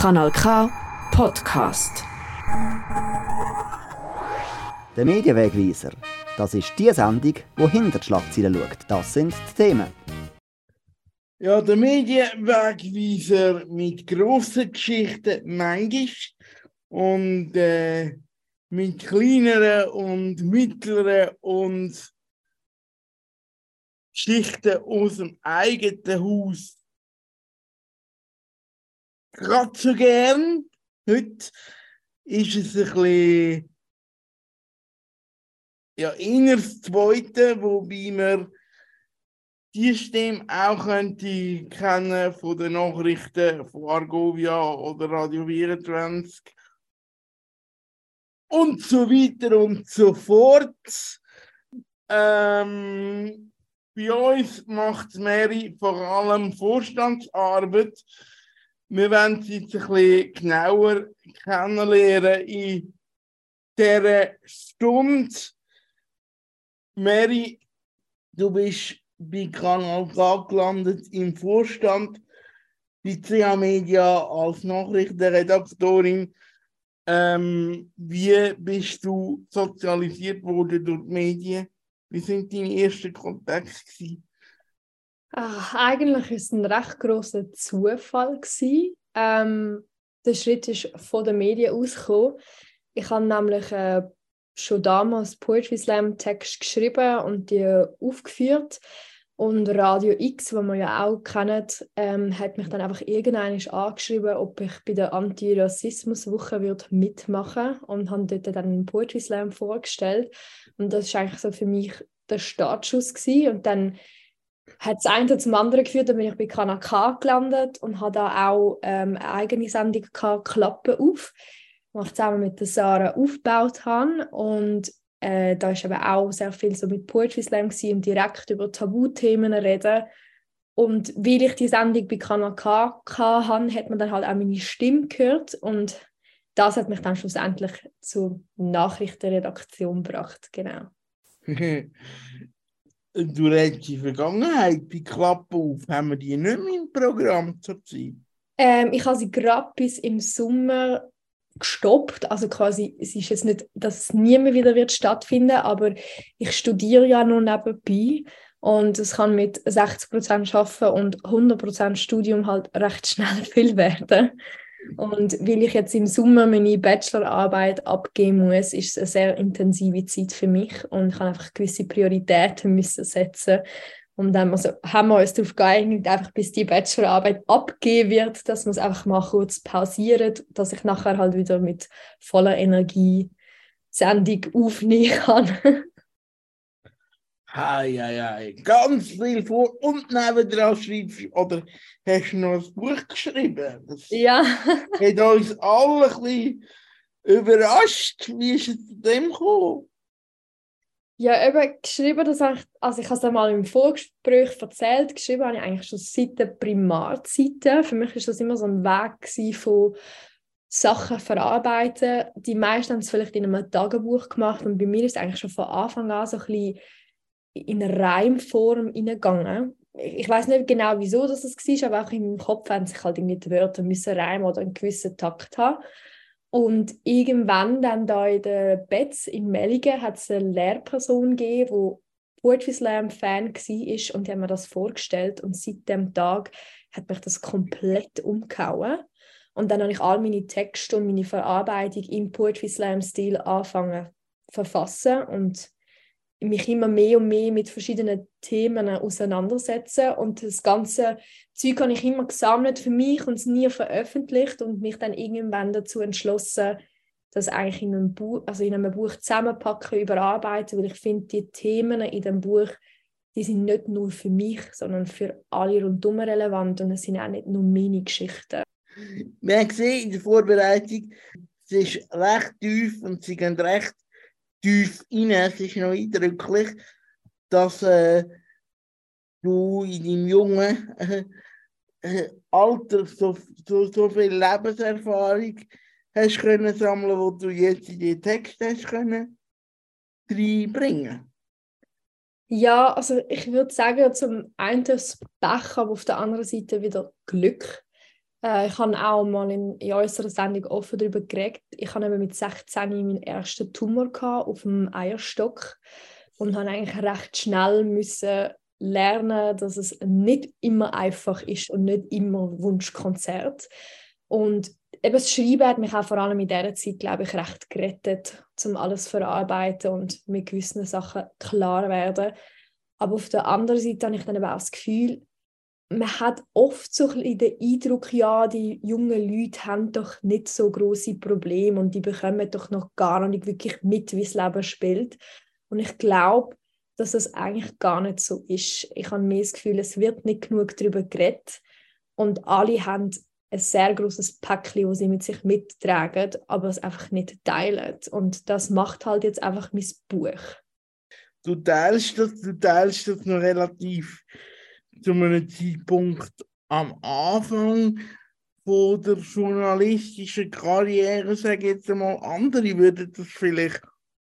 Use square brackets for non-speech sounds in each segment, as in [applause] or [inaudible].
Kanal K Podcast. Der Medienwegweiser. Das ist die Sendung, die hinter die Schlagzeilen schaut. Das sind die Themen. Ja, der Medienwegweiser mit grossen Geschichten manchmal und äh, mit kleineren und mittleren und Geschichten aus dem eigenen Haus. So gern. Heute ist es ein bisschen ja, eher das Zweite, wobei man die Stimme auch könnte kennen von den Nachrichten von Argovia oder Radio 24 und so weiter und so fort. Ähm, bei uns macht Mary vor allem Vorstandsarbeit. Wir wollen sie jetzt ein bisschen genauer kennenlernen in dieser Stunde. Mary, du bist bei Kanal K gelandet im Vorstand, bei CA Media als Nachrichtenredaktorin. Ähm, wie bist du sozialisiert worden durch die Medien? Wie sind deine ersten Kontakte? Gewesen? Ach, eigentlich war es ein recht grosser Zufall. Ähm, der Schritt ist von den Medien ausgekommen. Ich habe nämlich äh, schon damals Poetry Slam Text geschrieben und die aufgeführt. Und Radio X, wo man ja auch kennt, ähm, hat mich dann einfach irgendwann angeschrieben, ob ich bei der Anti-Rassismus-Woche mitmachen und haben dort dann einen Poetry Slam vorgestellt. Und das war eigentlich so für mich der Startschuss. Gewesen. Und dann hat es einen zum anderen geführt, dann bin ich bei Kanal K gelandet und habe da auch ähm, eine eigene Sendung gehabt, Klappe auf, die ich zusammen mit der Sarah aufgebaut habe. Und äh, da war aber auch sehr viel so mit Poetry Slam und direkt über Tabuthemen reden. Und weil ich die Sendung bei Kanal K hatte, hat man dann halt auch meine Stimme gehört und das hat mich dann schlussendlich zur Nachrichtenredaktion gebracht, genau. [laughs] du redest die Vergangenheit bei Klappe auf, haben wir die nicht mehr im Programm zurzeit? Ähm, ich habe sie gerade bis im Sommer gestoppt. Also quasi, es ist jetzt nicht, dass es nie mehr wieder wird stattfinden, aber ich studiere ja noch nebenbei und es kann mit 60% arbeiten und 100% Studium halt recht schnell [laughs] viel werden. Und weil ich jetzt im Sommer meine Bachelorarbeit abgeben muss, ist es eine sehr intensive Zeit für mich und ich habe einfach gewisse Prioritäten müssen setzen und dann also, haben wir uns darauf geeinigt, einfach bis die Bachelorarbeit abgeben wird, dass man es einfach mal kurz pausiert, dass ich nachher halt wieder mit voller Energie Sendung aufnehmen kann. [laughs] Hei. Ganz viel vor und nebendran schreibst oder hast du noch ein Buch geschrieben? Das ja. [laughs] hat uns alle ein bisschen überrascht. Wie ist es zu dem gekommen? Ja, eben geschrieben, das ich, also ich habe es einmal im Vorgespräch erzählt, geschrieben habe ich eigentlich schon seit der Primarzeiten. Für mich war das immer so ein Weg von Sachen verarbeiten. Die meisten haben es vielleicht in einem Tagebuch gemacht und bei mir ist es eigentlich schon von Anfang an so ein bisschen in Reimform hineingegangen. Ich weiß nicht genau, wieso das war, aber auch in meinem Kopf haben sich halt irgendwie die Wörter müssen reimen oder einen gewissen Takt haben. Und irgendwann dann da in der Betz in Melligen hat es eine Lehrperson gegeben, die Poetry Slam Fan war und die haben mir das vorgestellt und seit dem Tag hat mich das komplett umgehauen. Und dann habe ich all meine Texte und meine Verarbeitung im Poetry Slam Stil angefangen zu verfassen und mich immer mehr und mehr mit verschiedenen Themen auseinandersetzen und das ganze Zeug habe ich immer gesammelt für mich und es nie veröffentlicht und mich dann irgendwann dazu entschlossen, das eigentlich in einem Buch, also in einem Buch zusammenpacken, überarbeiten, weil ich finde, die Themen in dem Buch, die sind nicht nur für mich, sondern für alle rundum relevant und es sind auch nicht nur meine Geschichten. Wir haben gesehen in der Vorbereitung, es ist recht tief und sie gehen recht tief rein. Es ist noch eindrücklich, dass äh, du in deinem jungen äh, äh, Alter so, so, so viel Lebenserfahrung hast können sammeln, wo du jetzt in die Texte hast können reinbringen. Ja, also ich würde sagen, zum einen das Pech, aber auf der anderen Seite wieder Glück. Äh, ich habe auch mal in, in unserer Sendung offen darüber geredet. Ich hatte mit 16 meinen ersten Tumor auf dem Eierstock und habe eigentlich recht schnell müssen lernen, dass es nicht immer einfach ist und nicht immer Wunschkonzert. Und eben das Schreiben hat mich auch vor allem in dieser Zeit, glaube ich, recht gerettet, um alles zu verarbeiten und mit gewissen Sachen klar werden. Aber auf der anderen Seite habe ich dann eben auch das Gefühl, man hat oft so ein den Eindruck, ja, die jungen Leute haben doch nicht so große Probleme und die bekommen doch noch gar nicht wirklich mit, wie das Leben spielt. Und ich glaube, dass das eigentlich gar nicht so ist. Ich habe mir das Gefühl, es wird nicht genug darüber geredet und alle haben ein sehr großes Päckchen, das sie mit sich mittragen, aber es einfach nicht teilen. Und das macht halt jetzt einfach mein Buch. Du teilst das, du teilst das noch relativ zu einem Zeitpunkt am Anfang von der journalistischen Karriere, sage ich jetzt einmal. Andere würden das vielleicht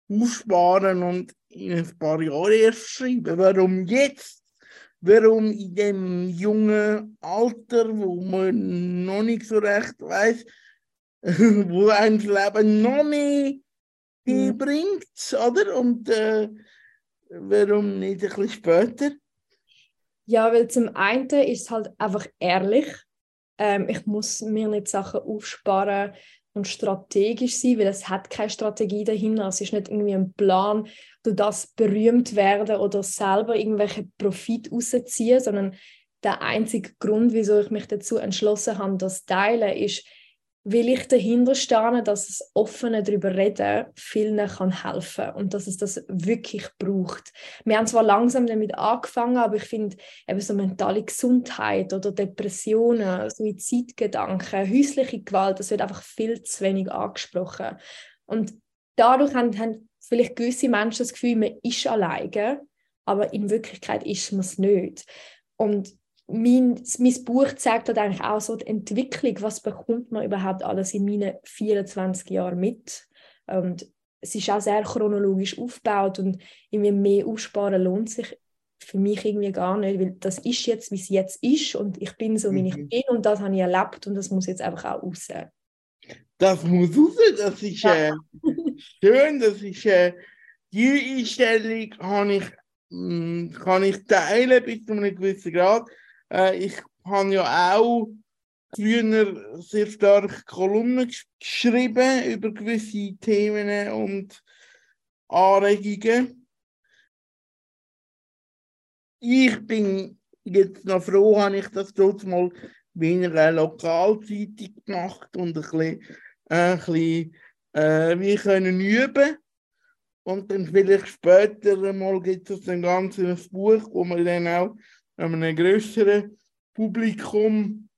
aufsparen und in ein paar Jahren erst schreiben. Warum jetzt? warum in dem jungen Alter, wo man noch nicht so recht weiß, [laughs] wo ein Leben noch mehr mhm. bringt, oder? Und äh, warum nicht ein bisschen später? Ja, weil zum einen ist es halt einfach ehrlich. Ähm, ich muss mir nicht Sachen aufsparen, und strategisch sein, weil es hat keine Strategie dahinter. Es ist nicht irgendwie ein Plan, du das berühmt werden oder selber irgendwelche Profit rausziehen, sondern der einzige Grund, wieso ich mich dazu entschlossen habe, das teilen, ist, will ich dahinter stehen, dass es offene darüber reden vielen kann helfen und dass es das wirklich braucht. Wir haben zwar langsam damit angefangen, aber ich finde eben so mentale Gesundheit oder Depressionen, Suizidgedanken, häusliche Gewalt, das wird einfach viel zu wenig angesprochen. Und dadurch haben, haben vielleicht gewisse Menschen das Gefühl, man ist alleine, aber in Wirklichkeit ist man es nicht. Und mein, mein Buch zeigt halt eigentlich auch so die Entwicklung, was bekommt man überhaupt alles in meinen 24 Jahren mit. Und es ist auch sehr chronologisch aufgebaut und irgendwie mehr aufsparen lohnt sich für mich irgendwie gar nicht, weil das ist jetzt, wie es jetzt ist und ich bin so, wie mhm. ich bin und das habe ich erlebt und das muss jetzt einfach auch raus. Das muss raus, das ist ja. äh, schön, das ist äh, die Einstellung kann ich, mh, mm, kann ich teilen bis zu einem gewissen Grad. Äh, ich habe ja auch früher sehr stark Kolumnen geschrieben über gewisse Themen und Anregungen. Ich bin jetzt noch froh, habe ich das dort mal in einer Lokalzeitung gemacht und ein bisschen, äh, ein bisschen äh, wir können üben. Und dann vielleicht später mal gibt es ein ganzes Buch, wo man dann auch einem größeren Publikum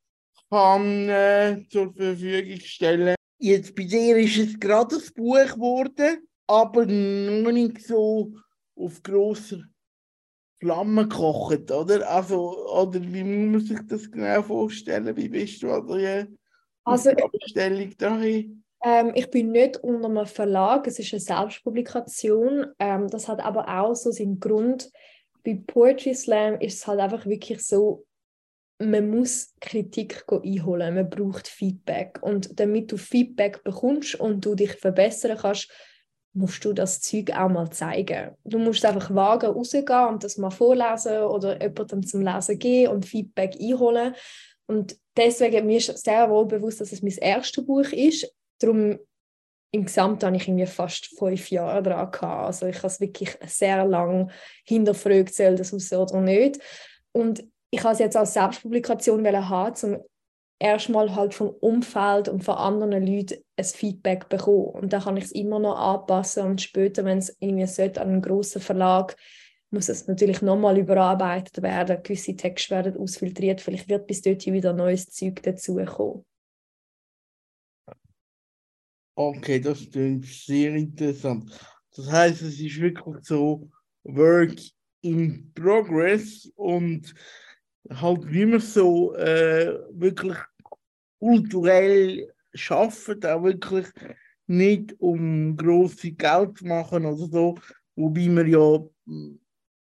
kann äh, zur Verfügung stellen. Jetzt bei dir ist es gerade ein Buch geworden, aber noch nicht so auf grosser Flamme gekocht, oder? Also, oder wie muss man sich das genau vorstellen? Wie bist du an der also, Bestellung dahin? Ähm, ich bin nicht unter einem Verlag, es ist eine Selbstpublikation. Ähm, das hat aber auch so seinen Grund, bei Poetry Slam ist es halt einfach wirklich so, man muss Kritik einholen, man braucht Feedback. Und damit du Feedback bekommst und du dich verbessern kannst, musst du das Zeug auch mal zeigen. Du musst einfach wagen, rausgehen und das mal vorlesen oder jemandem zum Lesen gehen und Feedback einholen. Und deswegen mir ist sehr wohl bewusst, dass es mein erstes Buch ist. Darum insgesamt habe ich irgendwie fast fünf Jahre daran gehabt. Also ich habe es wirklich sehr lange hinterfragt, soll das raus oder nicht. Und ich habe es jetzt als Selbstpublikation haben, zum erstmal halt vom Umfeld und von anderen Leuten ein Feedback bekommen. Und dann kann ich es immer noch anpassen und später, wenn es irgendwie sollte, an einen grossen Verlag, muss es natürlich nochmal überarbeitet werden. Gewisse Texte werden ausfiltriert. Vielleicht wird bis dort wieder neues Zeug dazukommen. Okay, das klingt sehr interessant. Das heißt, es ist wirklich so Work in Progress und halt wie man so äh, wirklich kulturell schafft, auch wirklich nicht um grosse Geld zu machen oder so, wobei man ja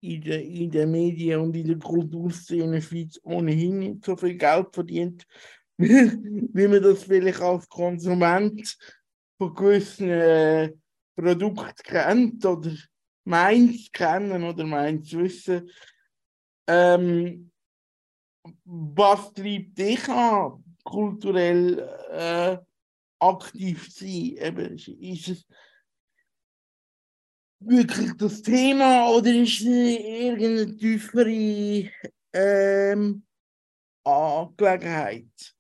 in den in der Medien und in der Kulturszene Schweiz ohnehin nicht so viel Geld verdient [laughs] wie man das vielleicht als Konsument von gewissen äh, Produkten kennt oder meint kennen oder meint zu wissen. Ähm, was treibt dich an, kulturell äh, aktiv zu sein? Eben, ist es wirklich das Thema oder ist es irgendeine tiefere ähm, Angelegenheit?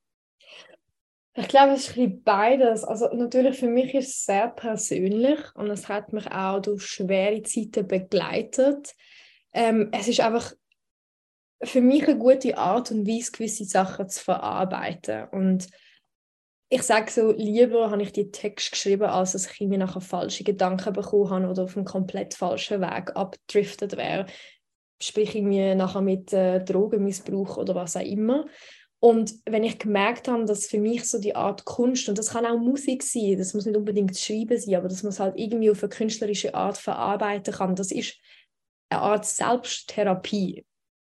Ich glaube, es ist ein bisschen beides. Also natürlich für mich ist es sehr persönlich und es hat mich auch durch schwere Zeiten begleitet. Ähm, es ist einfach für mich eine gute Art und Weise, gewisse Sachen zu verarbeiten. Und ich sage so, lieber habe ich die Text geschrieben, als dass ich mir nachher falsche Gedanken bekommen habe oder auf einem komplett falschen Weg abgedriftet wäre. Sprich ich mir nachher mit äh, Drogenmissbrauch oder was auch immer. Und wenn ich gemerkt habe, dass für mich so die Art Kunst, und das kann auch Musik sein, das muss nicht unbedingt Schreiben sein, aber dass man es halt irgendwie auf eine künstlerische Art verarbeiten kann, das ist eine Art Selbsttherapie.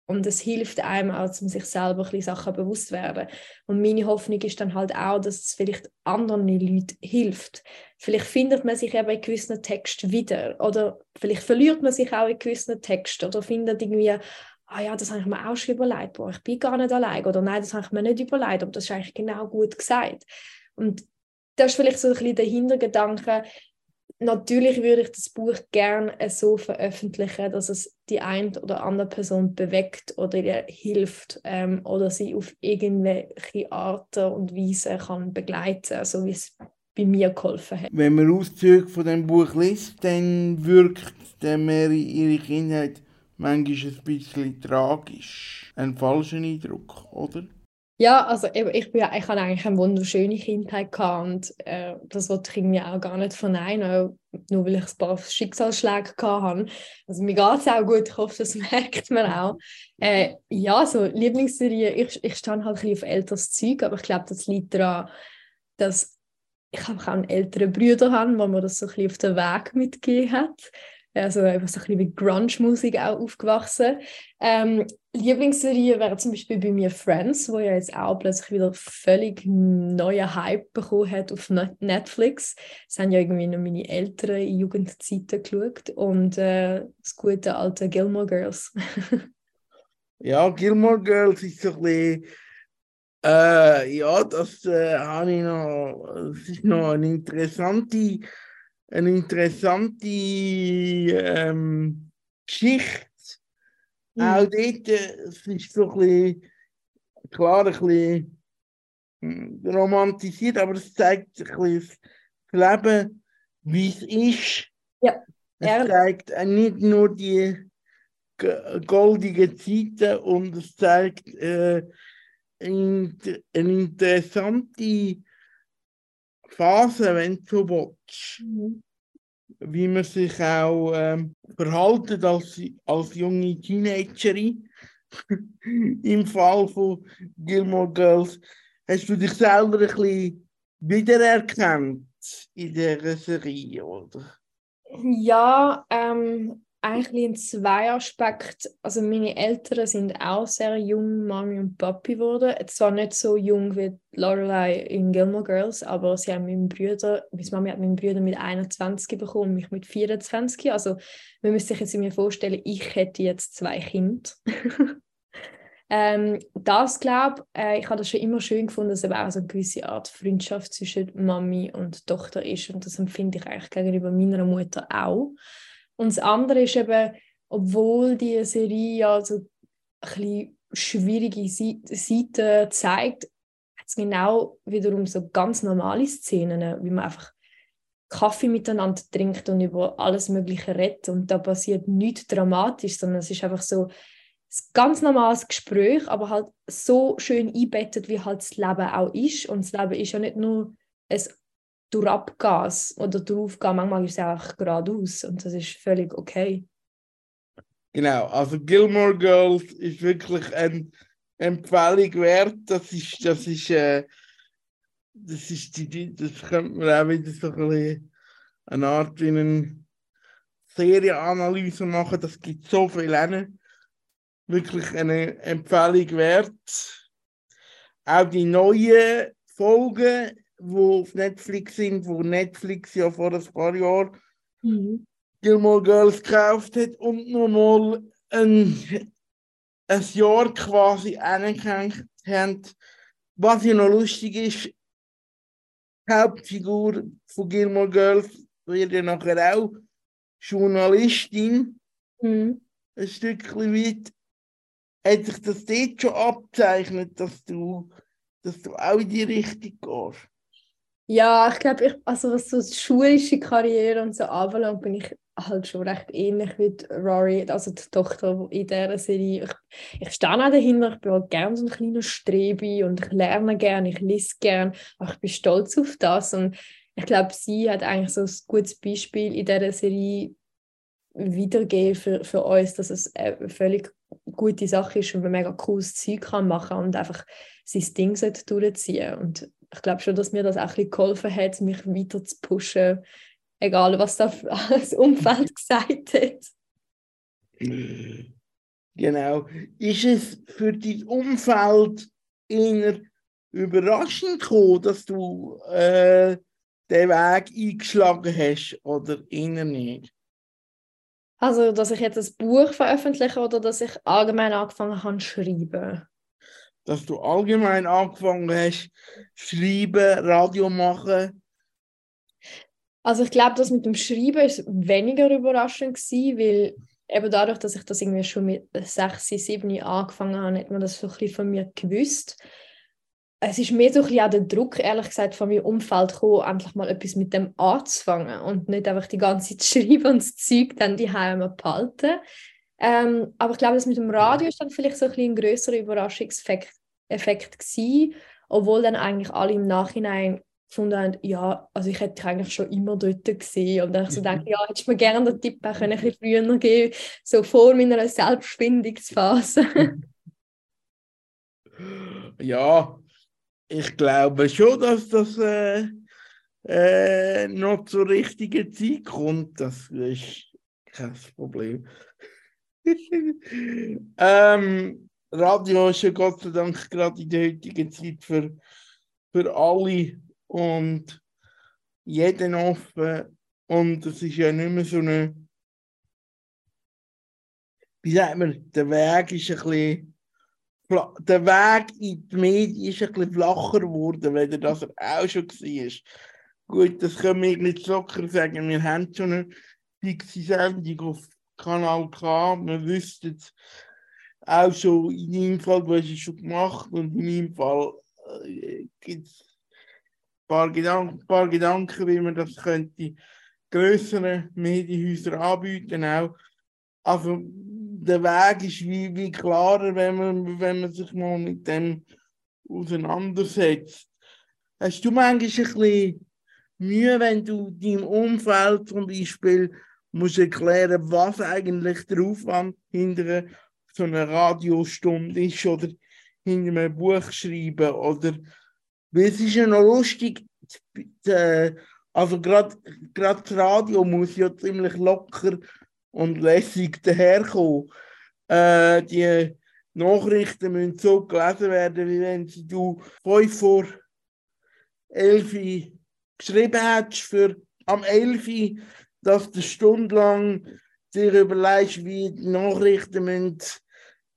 Und es hilft einem auch, um sich selber ein bisschen Sachen bewusst zu werden. Und meine Hoffnung ist dann halt auch, dass es vielleicht anderen Leuten hilft. Vielleicht findet man sich eben in gewissen Texten wieder. Oder vielleicht verliert man sich auch in gewissen Texten. Oder findet irgendwie, ah ja, das habe ich mir auch schon überlegt, boah, ich bin gar nicht allein, oder nein, das habe ich mir nicht überlegt, aber das ist eigentlich genau gut gesagt. Und das ist vielleicht so ein bisschen der Hintergedanke, natürlich würde ich das Buch gerne so veröffentlichen, dass es die eine oder andere Person bewegt oder ihr hilft ähm, oder sie auf irgendwelche Arten und Weise kann begleiten, so wie es bei mir geholfen hat. Wenn man Auszüge von dem Buch liest, dann wirkt der Mary ihre Kindheit manchmal ein bisschen tragisch. Ein falscher Eindruck, oder? Ja, also ich, ich, bin, ich hatte eigentlich eine wunderschöne Kindheit gehabt und äh, das wollte ich mir auch gar nicht verneinen, nur weil ich ein paar Schicksalsschläge hatte. Also mir geht es auch gut, ich hoffe, das [laughs] merkt man auch. Äh, ja, so Lieblingsserie, ich, ich stand halt ein bisschen auf älteres Zeug, aber ich glaube, das liegt daran, dass ich auch einen älteren Bruder habe, wo mir das so ein bisschen auf den Weg mitgegeben hat also einfach so ein bisschen mit Grunge-Musik auch aufgewachsen. Ähm, Lieblingsserie wäre zum Beispiel bei mir Friends, wo ja jetzt auch plötzlich wieder völlig neuen Hype bekommen hat auf Netflix. Das haben ja irgendwie noch meine Eltern in Jugendzeiten geschaut und äh, das gute alte Gilmore Girls. [laughs] ja, Gilmore Girls ist so ein bisschen äh, ja, das äh, habe ich noch, das ist noch eine interessante eine interessante ähm, Geschichte. Mhm. Auch dort äh, es ist so ein bisschen, klar, ein bisschen hm, romantisiert, aber es zeigt ein bisschen das Leben, wie es ist. Ja, es ehrlich. zeigt nicht nur die goldigen Zeiten und es zeigt äh, eine interessante Phase, wenn du willst. Mhm. Wie man sich auch ähm, verhaltet als, als junge Teenagerin. [laughs] Im Fall von Gilmore Girls. Hast du dich selber ein bisschen wiedererkannt in dieser Serie, oder? Ja, ähm, eigentlich in zwei Aspekten. Also meine Eltern sind auch sehr jung, Mami und Papi geworden. Zwar nicht so jung wie Lorelei in Gilmore Girls, aber sie haben meinen Bruder, meine Mami hat meinen Bruder mit 21 bekommen mich mit 24. Also man müsste sich jetzt mir vorstellen, ich hätte jetzt zwei Kinder. [laughs] ähm, das glaube äh, ich habe das schon immer schön gefunden, dass es auch so eine gewisse Art Freundschaft zwischen Mami und Tochter ist und das empfinde ich eigentlich gegenüber meiner Mutter auch. Und das andere ist eben, obwohl die Serie ja so ein schwierige Seiten zeigt, hat es genau wiederum so ganz normale Szenen, wie man einfach Kaffee miteinander trinkt und über alles Mögliche redet. Und da passiert nichts dramatisch, sondern es ist einfach so ein ganz normales Gespräch, aber halt so schön einbettet, wie halt das Leben auch ist. Und das Leben ist ja nicht nur ein durchabgehst oder draufgehen. Manchmal ist es auch geradeaus und das ist völlig okay. Genau, also Gilmore Girls ist wirklich eine Empfehlung wert. Das ist, das ist, äh, das ist die, das könnte man auch wieder so ein bisschen eine Art wie eine Serienanalyse machen. Das gibt so viel hin. Wirklich eine Empfehlung wert. auch die neuen Folgen, die auf Netflix sind, wo Netflix ja vor ein paar Jahren Mhm. Gilmore Girls gekauft hat und nochmal ein, ein Jahr quasi angehängt haben. Was ja noch lustig ist, die Hauptfigur von Gilmore Girls wird ja nachher auch Journalistin, Mhm. ein Stückchen weit. Hat sich das dort schon abzeichnet, dass du, dass du auch in die Richtung gehst? Ja, ich glaube, ich, also was so die schulische Karriere und so anbelangt, bin ich halt schon recht ähnlich wie Rory, also die Tochter in dieser Serie. Ich, ich stehe auch dahinter, ich bin halt gerne so ein kleiner Strebi und ich lerne gerne, ich lese gerne, aber ich bin stolz auf das und ich glaube, sie hat eigentlich so ein gutes Beispiel in dieser Serie wiedergegeben für, für uns, dass es eine völlig gute Sache ist und man mega cooles Zeug kann machen und einfach sein Ding durchziehen und ich glaube schon, dass mir das auch ein bisschen geholfen hat, mich weiter zu pushen, egal was das Umfeld [laughs] gesagt hat. Genau. Ist es für dein Umfeld eher überraschend gekommen, dass du äh, den Weg eingeschlagen hast oder eher nicht? Also, dass ich jetzt ein Buch veröffentliche oder dass ich allgemein angefangen habe zu schreiben. Dass du allgemein angefangen hast, schreiben, Radio machen. Also ich glaube, das mit dem Schreiben ist weniger überraschend gewesen, weil eben dadurch, dass ich das irgendwie schon mit 6, 7 angefangen habe, hat man das so ein bisschen von mir gewusst. Es ist mehr so ein bisschen auch der Druck, ehrlich gesagt, von meinem Umfeld gekommen, endlich mal etwas mit dem anzufangen und nicht einfach die ganze Zeit [laughs] schreiben und das Zeug dann die Heime behalten. Ähm, aber ich glaube, das mit dem Radio ist dann vielleicht so ein, bisschen ein größerer Überraschungseffekt Effekt gewesen, obwohl dann eigentlich alle im Nachhinein gefunden haben, ja, also ich hätte dich eigentlich schon immer dort gesehen. Und dann ich so gedacht, ja, hättest du mir gerne den Tipp auch können, ein bisschen früher geben so vor meiner Selbstfindungsphase. [laughs] Ja, ich glaube schon, dass das äh, äh, noch zur richtigen Zeit kommt. Das ist kein Problem. Ähm, [laughs] Radio ist ja Gott sei Dank gerade in der heutigen Zeit für, für alle und jeden offen. Und es ist ja nicht mehr so eine. Wie sagt man, der Weg ist ein bisschen der Weg in die Medien ist ein bisschen flacher geworden, weil das er auch schon war. Gut, das können wir nicht locker sagen. Wir haben schon eine fixe Sendung auf Kanal K. Wir wüssten es auch schon in deinem Fall, du hast es schon gemacht und in meinem Fall äh, gibt es ein paar Gedanken, wie man das könnte größeren Medienhäusern anbieten auch. Also der Weg ist wie, wie klarer, wenn man, wenn man sich mal mit dem auseinandersetzt. Hast du manchmal ein bisschen Mühe, wenn du deinem Umfeld zum Beispiel musst erklären, was eigentlich der Aufwand hinter so einer Radiostunde ist oder hinter einem Buch schreiben oder weil es ist ja noch lustig, äh, also gerade das Radio muss ja ziemlich locker und lässig daherkommen. Äh, die Nachrichten müssen so gelesen werden, wie wenn sie du fünf vor elf geschrieben hättest für am 11, dass du stundenlang dir überlegst, wie die Nachrichten müssen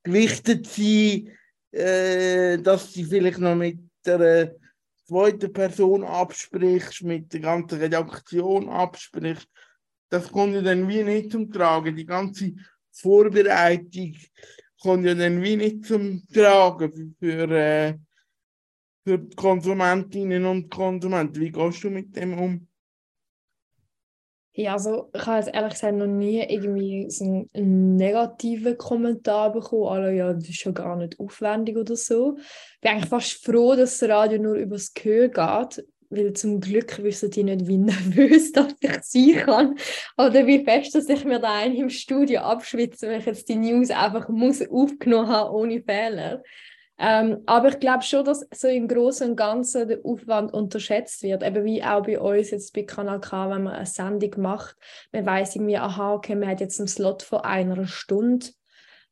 gewichtet sein, äh, dass sie vielleicht noch mit der zweiten Person absprichst, mit der ganzen Redaktion absprichst. Das kommt ja dann wie nicht zum Tragen. Die ganze Vorbereitung kommt ja dann wie nicht zum Tragen für, äh, für die Konsumentinnen und Konsumenten. Wie gehst du mit dem um? Ja, also ich habe jetzt ehrlich gesagt noch nie irgendwie so einen, negativen Kommentar bekommen, also ja, das ist schon gar nicht aufwendig oder so. Ich bin eigentlich fast froh, dass das Radio nur übers Gehör geht, weil zum Glück wissen die nicht, wie [laughs] nervös dass ich sein kann oder wie fest, dass ich mir da einen im Studio abschwitze, wenn ich jetzt die News einfach muss aufgenommen habe, ohne Fehler. Ähm, aber ich glaube schon, dass so im Großen und Ganzen der Aufwand unterschätzt wird. Eben wie auch bei uns jetzt bei Kanal K, wenn man eine Sendung macht, man weiß irgendwie, aha, okay, man hat jetzt einen Slot von einer Stunde.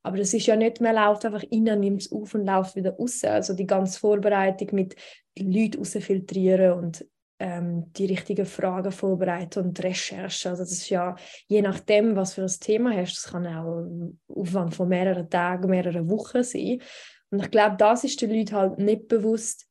Aber das ist ja nicht, man läuft einfach rein, nimmt es auf und läuft wieder raus. Also die ganze Vorbereitung mit Leuten rausfiltrieren und ähm, die richtigen Fragen vorbereiten und Recherche. Also das ist ja, je nachdem, was für ein Thema hast, das kann auch ein Aufwand von mehreren Tagen, mehreren Wochen sein. Und ich glaube, das ist den Leuten halt nicht bewusst.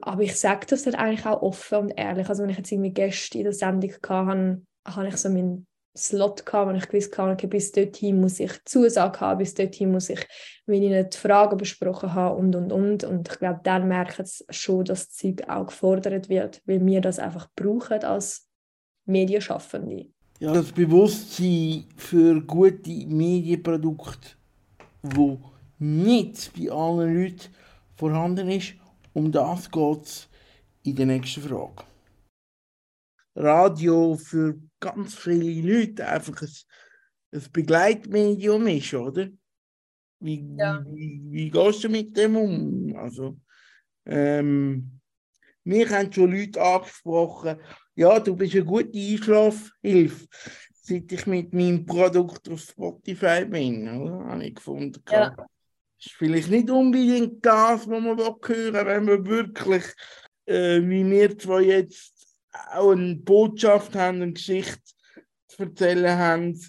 Aber ich sage das halt eigentlich auch offen und ehrlich. Also wenn ich jetzt irgendwie Gäste in der Sendung hatte, habe ich so meinen Slot gehabt, wo ich gewusst habe, okay, bis dorthin muss ich Zusagen haben, bis dorthin muss ich mit ihnen die Fragen besprochen haben und, und, und. Und ich glaube, dann merken sie schon, dass das Zeug auch gefordert wird, weil wir das einfach brauchen als Medienschaffende. Ja, das Bewusstsein für gute Medienprodukte, wo nicht bei allen Leuten vorhanden ist, um das geht es in der nächsten Frage. Radio für ganz viele Leute einfach ein, ein Begleitmedium ist, oder? Wie, Ja. wie, wie gehst du mit dem um? Also, ähm, mich haben schon Leute angesprochen, ja, du bist eine gute Einschlafhilfe, seit ich mit meinem Produkt auf Spotify bin, oder? Habe ich gefunden. Ja. Ist vielleicht nicht unbedingt das, was man hören wenn wir wirklich, äh, wie wir zwei jetzt auch eine Botschaft haben, eine Geschichte zu erzählen haben.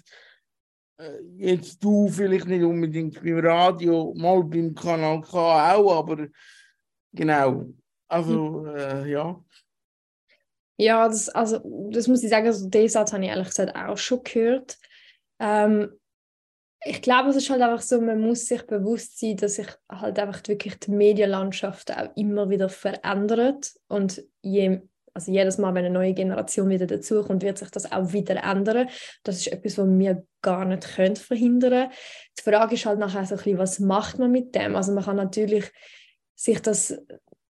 Äh, jetzt du vielleicht nicht unbedingt beim Radio, mal beim Kanal K auch, aber genau. Also, äh, ja. Ja, das, also, das muss ich sagen, also den Satz habe ich ehrlich gesagt auch schon gehört. Ähm, ich glaube, es ist halt einfach so, man muss sich bewusst sein, dass sich halt einfach wirklich die Medienlandschaft auch immer wieder verändert und je, also jedes Mal, wenn eine neue Generation wieder dazukommt, wird sich das auch wieder ändern. Das ist etwas, was wir gar nicht können verhindern Die Frage ist halt nachher so ein bisschen, was macht man mit dem? Also man kann natürlich sich das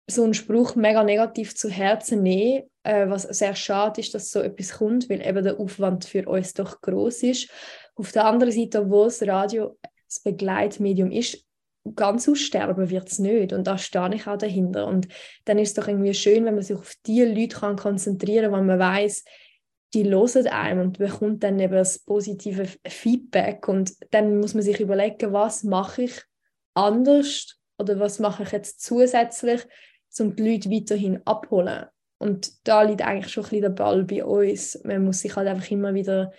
so einen Spruch mega negativ zu Herzen nehmen, äh, was sehr schade ist, dass so etwas kommt, weil eben der Aufwand für uns doch groß ist. Auf der anderen Seite, wo das Radio das Begleitmedium ist, ganz aussterben wird es nicht. Und da stehe ich auch dahinter. Und dann ist es doch irgendwie schön, wenn man sich auf die Leute kann konzentrieren kann, wo man weiß, die hören einem und bekommt dann eben das positive Feedback. Und dann muss man sich überlegen, was mache ich anders oder was mache ich jetzt zusätzlich, um die Leute weiterhin abholen. Und da liegt eigentlich schon ein bisschen der Ball bei uns. Man muss sich halt einfach immer wieder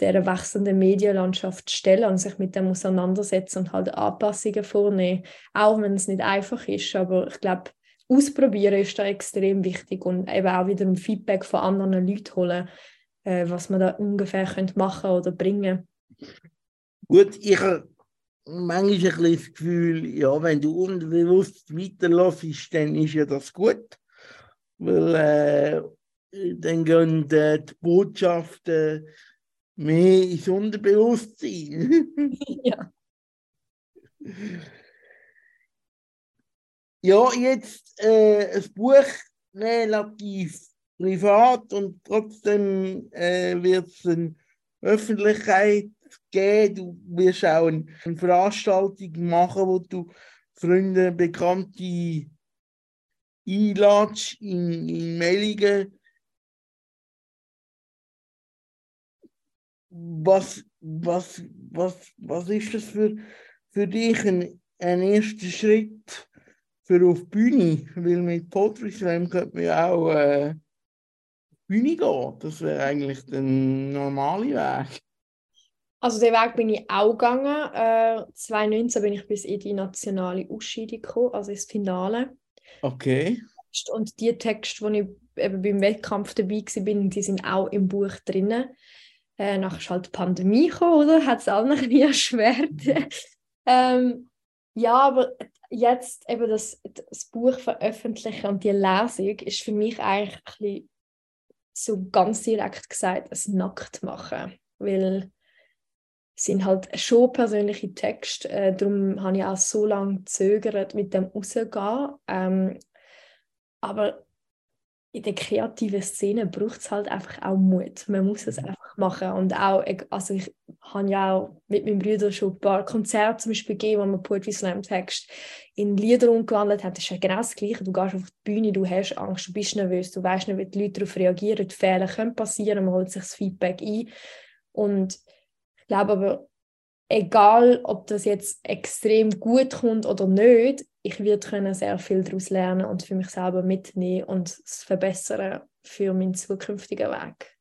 der wechselnden Medienlandschaft stellen und sich mit dem auseinandersetzen und halt Anpassungen vornehmen. Auch wenn es nicht einfach ist. Aber ich glaube, ausprobieren ist da extrem wichtig und eben auch wieder ein Feedback von anderen Leuten holen, äh, was man da ungefähr könnte machen oder bringen. Gut, ich habe manchmal ein bisschen das Gefühl, ja, wenn du unbewusst weiterläufst, dann ist ja das gut. Weil äh, dann gehen äh, die Botschaften mehr ins Unterbewusstsein. [laughs] ja. Ja, jetzt äh, ein Buch relativ privat und trotzdem äh, wird es eine Öffentlichkeit geben. Du wirst auch eine, eine Veranstaltung machen, wo du Freunde, Bekannte einladest in, in Meldungen. Was, was, was, was ist das für, für dich ein, ein erster Schritt für auf die Bühne? Weil mit Poetry Slam könnte man ja auch äh, auf die Bühne gehen. Das wäre eigentlich der normale Weg. Also den Weg bin ich auch gegangen. Äh, 2019 bin ich bis in die nationale Ausscheidung gekommen, also ins Finale. Okay. Und die Texte, die ich eben beim Wettkampf dabei war, die sind auch im Buch drin. Äh, nachher halt Pandemie gekommen, oder? Hat es allen ein erschwert. ähm, ja, aber jetzt eben das, das Buch veröffentlichen und die Lesung ist für mich eigentlich ein bisschen so ganz direkt gesagt ein Nacktmachen. Weil es sind halt schon persönliche Texte, äh, darum habe ich auch so lange gezögert mit dem rauszugehen. Ähm, aber in der kreativen Szene braucht es halt einfach auch Mut. Man muss es einfach machen. Und auch, also ich habe ja auch mit meinem Bruder schon ein paar Konzerte zum Beispiel gegeben, wo man Poetry Slam Text in Lieder umgewandelt hat. Das ist ja genau das Gleiche. Du gehst auf die Bühne, du hast Angst, du bist nervös, du weißt nicht, wie die Leute darauf reagieren. Die Fehler können passieren, man holt sich das Feedback ein. Und ich glaube aber, egal ob das jetzt extrem gut kommt oder nicht, ich werde können sehr viel daraus lernen und für mich selber mitnehmen und es verbessern für meinen zukünftigen Weg.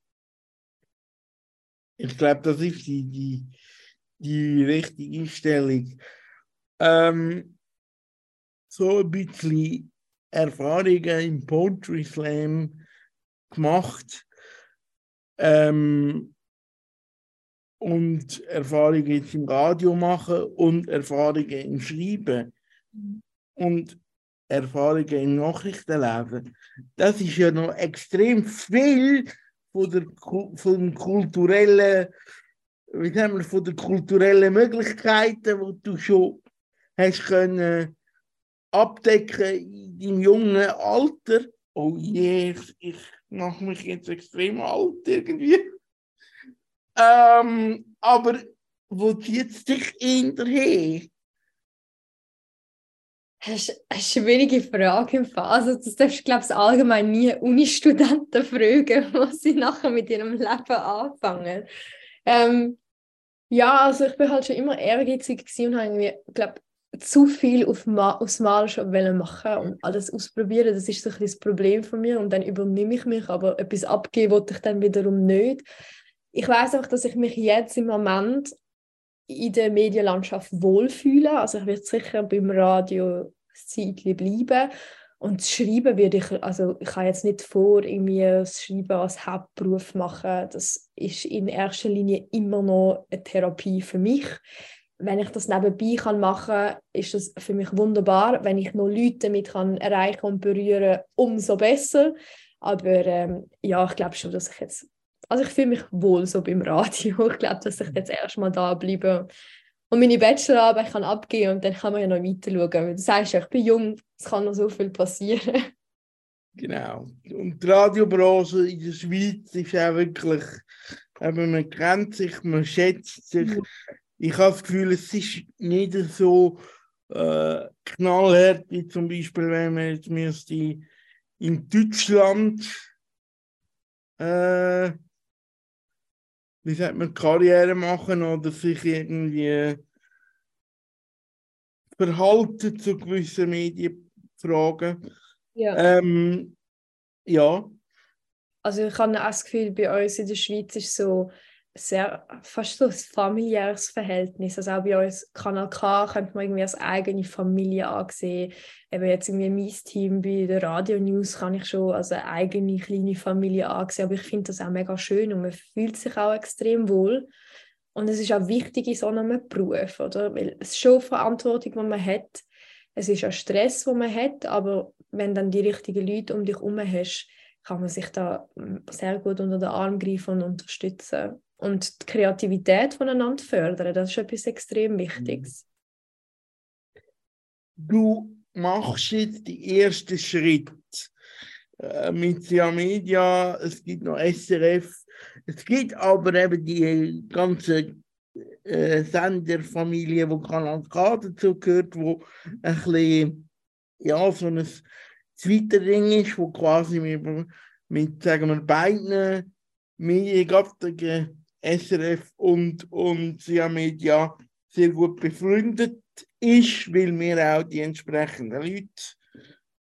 Ich glaube, das ist die, die, die richtige Einstellung. Ähm, so ein bisschen Erfahrungen im Poetry Slam gemacht. Ähm, und Erfahrungen im Radio machen und Erfahrungen im Schreiben und Erfahrungen im Nachrichtenlesen. Das ist ja noch extrem viel von der von kulturellen, wie sagen wir, von der kulturellen Möglichkeiten, die du schon hast können abdecken in deinem jungen Alter. Oh je, ich mache mich jetzt extrem alt irgendwie. Ähm, aber wo zieht es dich hinterher? Das ist eine schwierige Frage im Fall. Also das darfst du, glaube ich, allgemein nie Uni-Studenten [laughs] fragen, was sie nachher mit ihrem Leben anfangen. Ähm, ja, also ich bin halt schon immer ehrgeizig und habe irgendwie, glaube zu viel auf Ma aufs Mal schon machen und alles ausprobieren. Das ist so ein das Problem von mir und dann übernehme ich mich, aber etwas abgeben wollte ich dann wiederum nicht ich weiß auch, dass ich mich jetzt im Moment in der Medienlandschaft wohlfühle. Also ich werde sicher beim Radio ein bleiben. Und das Schreiben würde ich, also ich habe jetzt nicht vor, irgendwie das Schreiben als Hauptberuf machen. Das ist in erster Linie immer noch eine Therapie für mich. Wenn ich das nebenbei kann machen kann, ist das für mich wunderbar. Wenn ich noch Leute damit kann erreichen und berühren, umso besser. Aber ähm, ja, ich glaube schon, dass ich jetzt also ich fühle mich wohl so beim Radio. [laughs] Ich glaube, dass ich jetzt erstmal da bleibe und meine Bachelorarbeit kann abgeben und dann kann man ja noch weiter schauen. Du sagst ja, ich bin jung, es kann noch so viel passieren. [laughs] Genau. Und die Radiobranche in der Schweiz ist auch wirklich, eben, man kennt sich, man schätzt sich. Mhm. Ich habe das Gefühl, es ist nicht so äh, knallhart, wie zum Beispiel, wenn man jetzt müsste in Deutschland äh, wie sagt man, Karriere machen oder sich irgendwie verhalten zu gewissen Medienfragen. Ja. Ähm, ja. Also ich habe auch das Gefühl, bei uns in der Schweiz ist so sehr, fast so ein familiäres Verhältnis. Also auch bei uns Kanal K könnte man irgendwie als eigene Familie ansehen. Eben jetzt irgendwie mein Team bei der Radio News kann ich schon als eine eigene kleine Familie ansehen. Aber ich finde das auch mega schön und man fühlt sich auch extrem wohl. Und es ist auch wichtig in so einem Beruf, oder? Weil es ist schon Verantwortung, die man hat. Es ist auch Stress, den man hat, aber wenn dann die richtigen Leute um dich herum hast, kann man sich da sehr gut unter den Arm greifen und unterstützen und die Kreativität voneinander fördern. Das ist etwas extrem Wichtiges. Du machst jetzt die ersten Schritte äh, mit Sia Media, es gibt noch SRF, es gibt aber eben die ganze äh, Senderfamilie, wo Kanal K dazu gehört, wo ein bisschen, ja, so ein zweiter Ding ist, wo quasi mit, mit sagen wir, beiden Mediengattungen SRF und, und SIA Media sehr gut befreundet ist, weil wir auch die entsprechenden Leute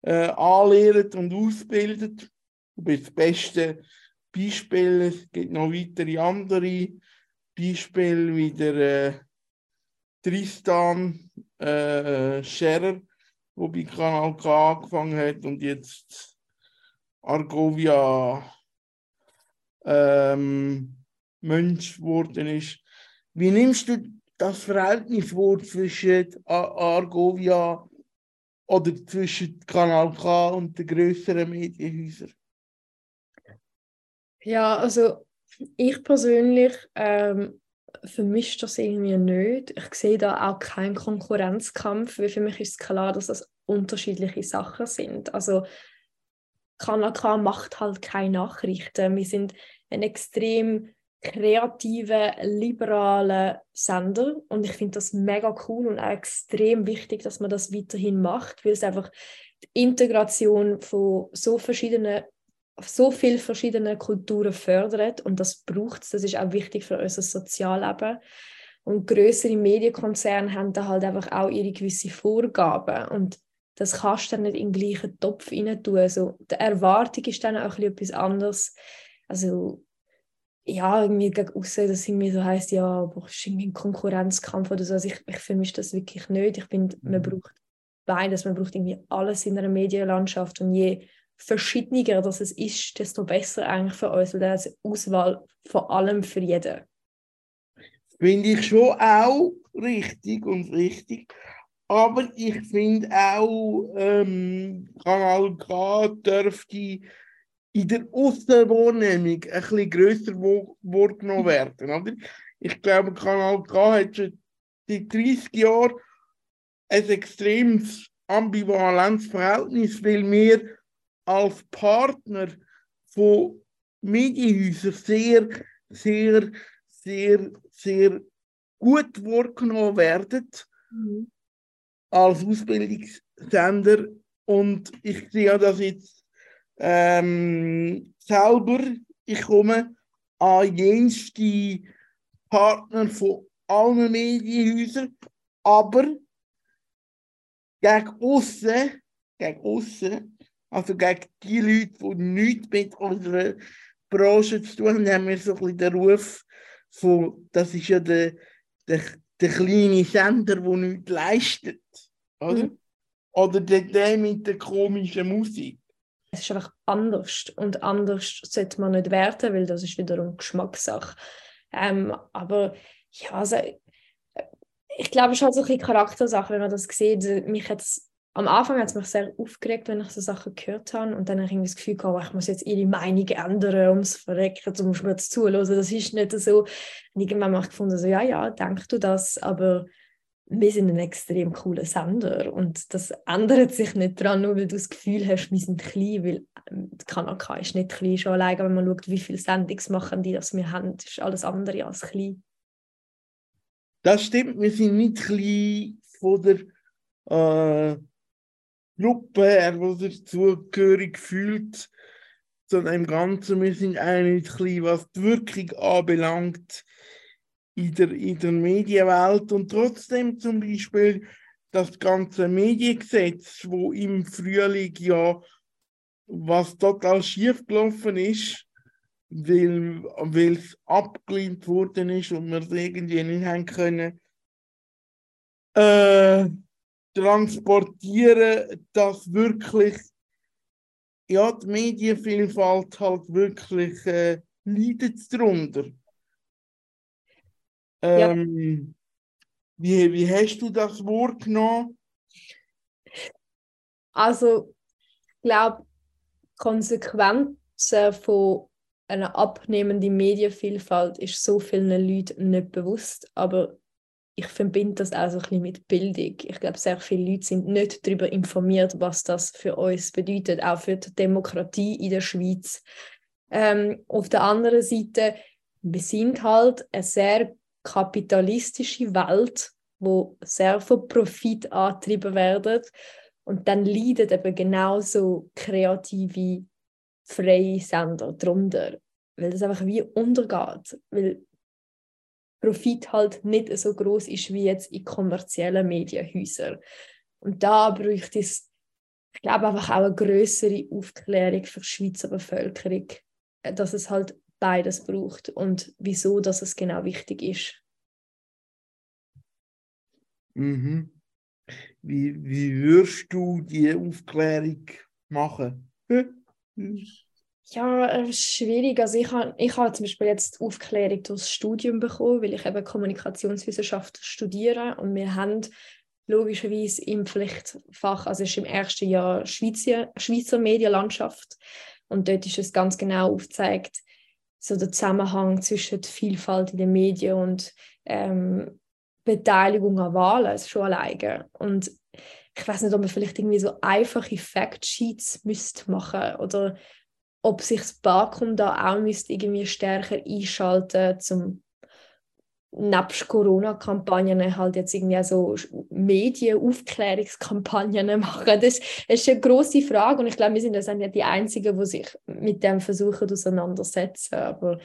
äh, anlehren und ausbilden. Du bist das beste Beispiel. Es gibt noch weitere andere Beispiele, wie der äh, Tristan äh, Scherer, der bei Kanal K angefangen hat und jetzt Argovia ähm, Mensch geworden ist. Wie nimmst du das Verhältnis vor zwischen Argovia oder zwischen Kanal K und den größeren Medienhäusern? Ja, also ich persönlich ähm, vermische das irgendwie nicht. Ich sehe da auch keinen Konkurrenzkampf, weil für mich ist klar, dass das unterschiedliche Sachen sind. Also Kanal K macht halt keine Nachrichten. Wir sind ein extrem kreativen, liberalen Sender und ich finde das mega cool und auch extrem wichtig, dass man das weiterhin macht, weil es einfach die Integration von so verschiedenen so viele verschiedene Kulturen fördert und das braucht es, das ist auch wichtig für unser Sozialleben Und größere Medienkonzerne haben da halt einfach auch ihre gewisse Vorgaben. Und das kannst du dann nicht in den gleichen Topf rein tun. Also, die Erwartung ist dann auch etwas anderes. Also, ja, irgendwie gegen aussen, dass irgendwie so heisst, ja, aber es ist irgendwie ein Konkurrenzkampf oder so. Also ich, ich vermische das wirklich nicht. Ich finde, man mhm. braucht beides. Man braucht irgendwie alles in einer Medienlandschaft und je verschiedener das es ist, desto besser eigentlich für uns, weil das Auswahl vor allem für jeden. Finde ich schon auch richtig und richtig. Aber ich finde auch, ähm, Kanal K dürfte in der Aussenwahrnehmung ein bisschen grösser wahrgenommen werden. Oder? Ich glaube, Kanal K hat schon seit 30 Jahren ein extremes ambivalentes Verhältnis, weil wir als Partner von Medienhäusern sehr, sehr, sehr, sehr gut wahrgenommen werden mhm. als Ausbildungssender. Und ich sehe das jetzt ähm, selber. Ich komme an jenste Partner von allen Medienhäusern, aber gegen außen, gegen außen also gegen die Leute, die nichts mit unserer Branche zu tun haben, haben wir so ein bisschen den Ruf von, das ist ja der, der, der kleine Sender, der nichts leistet. Oder? Mhm. Oder der, der mit der komischen Musik. Es ist einfach anders und anders sollte man nicht werten, weil das ist wiederum Geschmackssache. Ähm, aber ja, also, ich glaube, es ist halt so ein bisschen Charaktersache, wenn man das sieht. Mich hat am Anfang hat es mich sehr aufgeregt, wenn ich so Sachen gehört habe und dann habe ich irgendwie das Gefühl gehabt, oh, ich muss jetzt ihre Meinung ändern, ums Verrecken, um mir zu zuhören. Das ist nicht so. Und irgendwann habe ich gefunden, so, ja, ja, denkst du das, aber wir sind ein extrem cooler Sender und das ändert sich nicht daran, nur weil du das Gefühl hast, wir sind klein, weil ähm, Kanaka ist nicht klein, schon allein, wenn man schaut, wie viele Sendungs machen die, das wir haben, ist alles andere als klein. Das stimmt, wir sind nicht klein von der äh Gruppe, er, der sich zugehörig fühlt, sondern im Ganzen, wir sind eigentlich klein, was die Wirkung anbelangt in der, in der Medienwelt und trotzdem zum Beispiel das ganze Mediengesetz, wo im Frühling ja was total schief gelaufen ist, weil es abgelehnt worden ist und wir es irgendwie nicht haben können, äh, transportieren, dass wirklich ja, die Medienvielfalt halt wirklich äh, leidet darunter. Ähm, ja. wie, wie hast du das wahrgenommen? Also, ich glaube, Konsequenzen von einer abnehmenden Medienvielfalt ist so vielen Leuten nicht bewusst, aber ich verbinde das auch so ein bisschen mit Bildung. Ich glaube, sehr viele Leute sind nicht darüber informiert, was das für uns bedeutet, auch für die Demokratie in der Schweiz. Ähm, auf der anderen Seite, wir sind halt eine sehr kapitalistische Welt, wo sehr viel Profit angetrieben werden und dann leiden eben genauso kreative freie Sender darunter, weil das einfach wie untergeht, weil Profit halt nicht so groß ist wie jetzt in kommerziellen Medienhäusern. Und da bräuchte es, ich glaube, einfach auch eine größere Aufklärung für die Schweizer Bevölkerung, dass es halt beides braucht und wieso, dass es genau wichtig ist. Mhm. Wie, wie würdest du die Aufklärung machen? Ja, äh, schwierig. Also ich habe ich hab zum Beispiel jetzt Aufklärung durchs Studium bekommen, weil ich eben Kommunikationswissenschaft studiere und wir haben logischerweise im Pflichtfach, also ist im ersten Jahr Schweizer, Schweizer Medienlandschaft und dort ist es ganz genau aufgezeigt, so der Zusammenhang zwischen der Vielfalt in den Medien und ähm, Beteiligung an Wahlen, also schon alleine. Und ich weiß nicht, ob man vielleicht irgendwie so einfache Factsheets müsste machen oder ob sich das Bakum da auch müsste irgendwie stärker einschalten zum nebst Corona-Kampagnen halt jetzt irgendwie so Medienaufklärungskampagnen machen. Das ist eine große Frage und ich glaube, wir sind das ja die Einzigen, die sich mit dem versuchen auseinandersetzen. Aber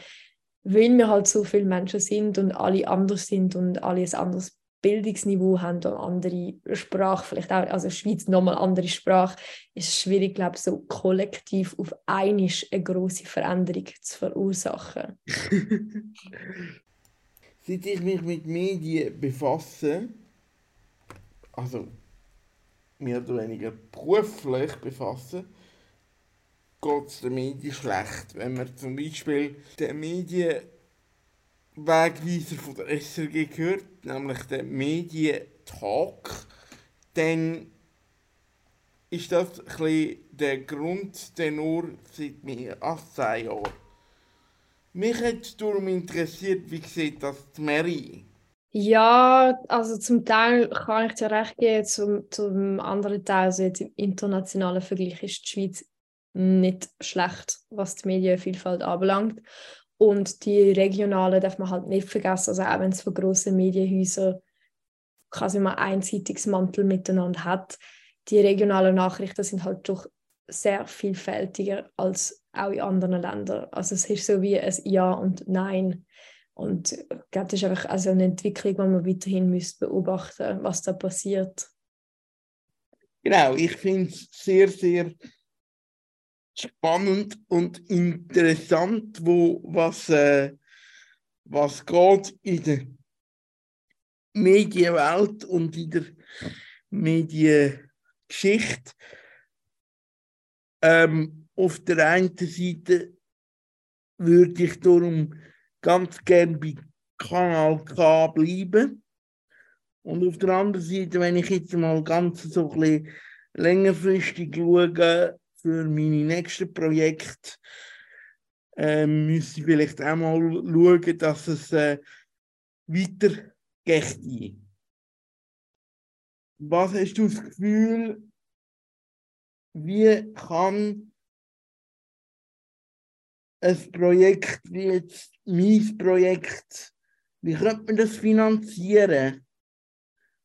weil wir halt so viele Menschen sind und alle anders sind und alle ein anderes Bildungsniveau haben und andere Sprache, vielleicht auch, also Schweiz nochmal andere Sprache, ist es schwierig, glaube ich, so kollektiv auf einmal eine große Veränderung zu verursachen. [laughs] Seit ich mich mit Medien befasse, also mehr oder weniger beruflich befasse, geht es den Medien schlecht. Wenn man zum Beispiel den Medienwegweiser von der SRG hört, nämlich den Medientalk, dann ist das ein bisschen der Grundtenor seit mehr als zehn Jahren. Mich hat darum interessiert, wie sieht das die Mary? Ja, also zum Teil kann ich dir recht geben, zum, zum anderen Teil, also jetzt im internationalen Vergleich ist die Schweiz nicht schlecht, was die Medienvielfalt anbelangt. Und die regionalen darf man halt nicht vergessen, also auch wenn es von grossen Medienhäusern quasi mal einseitiges Mantel miteinander hat, die regionalen Nachrichten sind halt doch sehr vielfältiger als auch in anderen Ländern. Also es ist so wie ein Ja und Nein. Und ich glaube, das ist einfach also eine Entwicklung, die man weiterhin müsste beobachten was da passiert. Genau, ich finde es sehr, sehr spannend und interessant, wo, was, äh, was geht in der Medienwelt und in der Mediengeschichte. Ähm, auf der einen Seite würde ich darum ganz gern bei Kanal K bleiben. Und auf der anderen Seite, wenn ich jetzt mal ganz so ein längerfristig schaue, für meine nächsten Projekte, ähm, müsste ich vielleicht auch mal schauen, dass es äh, weitergeht. Was hast du das Gefühl, wie kann ein Projekt wie jetzt mein Projekt, wie könnte man das finanzieren?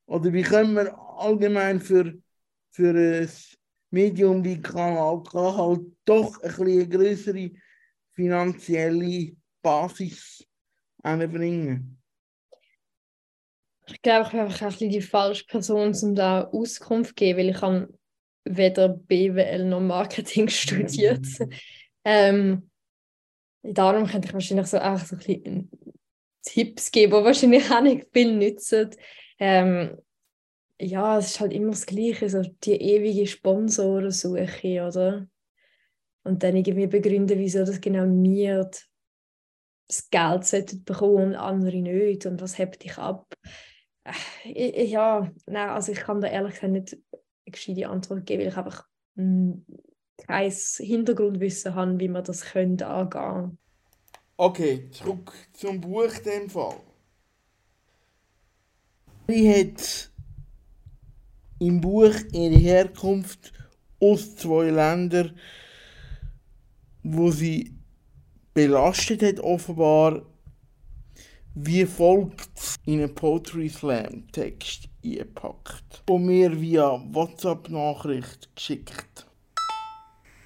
Oder wie können wir allgemein für, für ein Medium wie Kanal K halt doch ein eine größere finanzielle Basis bringen? Ich glaube, ich bin einfach ein bisschen die falsche Person, um da Auskunft zu geben, weil ich habe weder BWL noch Marketing [laughs] studiert. ähm, darum könnte ich wahrscheinlich so auch so ein bisschen Tipps geben, die wahrscheinlich auch nicht viel nützen. Ähm, ja, es ist halt immer das Gleiche, so die ewige Sponsorensuche, oder? Und dann irgendwie begründen, wieso das genau mir das Geld sollten bekommen und andere nicht und was hebt dich ab. Äh, ja, nein, also ich kann da ehrlich gesagt nicht eine gescheite Antwort geben, weil ich einfach hm, kein Hintergrundwissen habe, wie man das könnte angehen Okay, zurück zum Buch dem Fall. Wie hat im Buch ihre Herkunft aus zwei Ländern, wo sie belastet hat, offenbar, wie folgt in einen Poetry Slam Text eingepackt und mir via WhatsApp-Nachricht geschickt.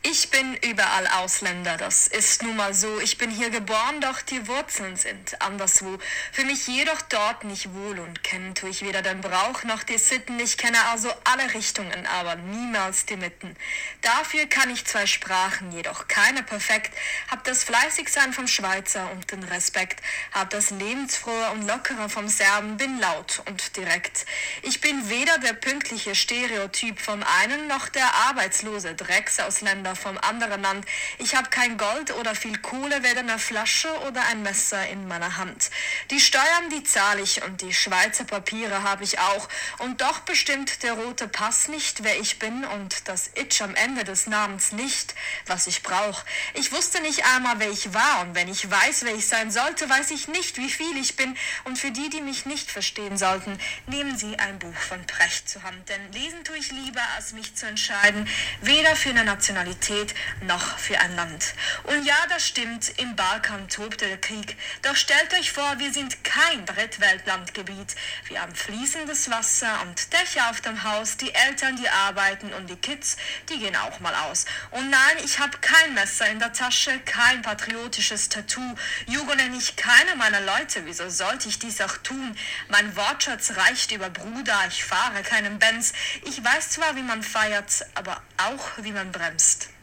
Ich bin überall Ausländer, das ist nun mal so. Ich bin hier geboren, doch die Wurzeln sind anderswo. Für mich jedoch dort nicht wohl und kennen tue ich weder den Brauch noch die Sitten. Ich kenne also alle Richtungen, aber niemals die Mitten. Dafür kann ich zwei Sprachen, jedoch keine perfekt. Hab das Fleißigsein vom Schweizer und den Respekt. Hab das Lebensfrohe und Lockere vom Serben, bin laut und direkt. Ich bin weder der pünktliche Stereotyp vom einen noch der arbeitslose Drecksausländer vom anderen Land. Ich habe kein Gold oder viel Kohle, weder eine Flasche oder ein Messer in meiner Hand. Die Steuern, die zahle ich und die Schweizer Papiere habe ich auch. Und doch bestimmt der rote Pass nicht, wer ich bin und das Itch am Ende des Namens nicht, was ich brauche. Ich wusste nicht einmal, wer ich war und wenn ich weiß, wer ich sein sollte, weiß ich nicht, wie viel ich bin. Und für die, die mich nicht verstehen sollten, nehmen Sie ein Buch von Precht zur Hand, denn lesen tue ich lieber, als mich zu entscheiden, weder für eine Nationalität Solidarität noch für ein Land. Und ja, das stimmt, im Balkan tobte der Krieg. Doch stellt euch vor, wir sind kein Drittweltlandgebiet. Wir haben fließendes Wasser und Dächer auf dem Haus, die Eltern, die arbeiten und die Kids, die gehen auch mal aus. Und nein, ich habe kein Messer in der Tasche, kein patriotisches Tattoo. Jugo nenne ich keiner meiner Leute. Wieso sollte ich dies auch tun? Mein Wortschatz reicht über Bruder, ich fahre keinen Benz. Ich weiß zwar, wie man feiert, aber auch, wie man bremst.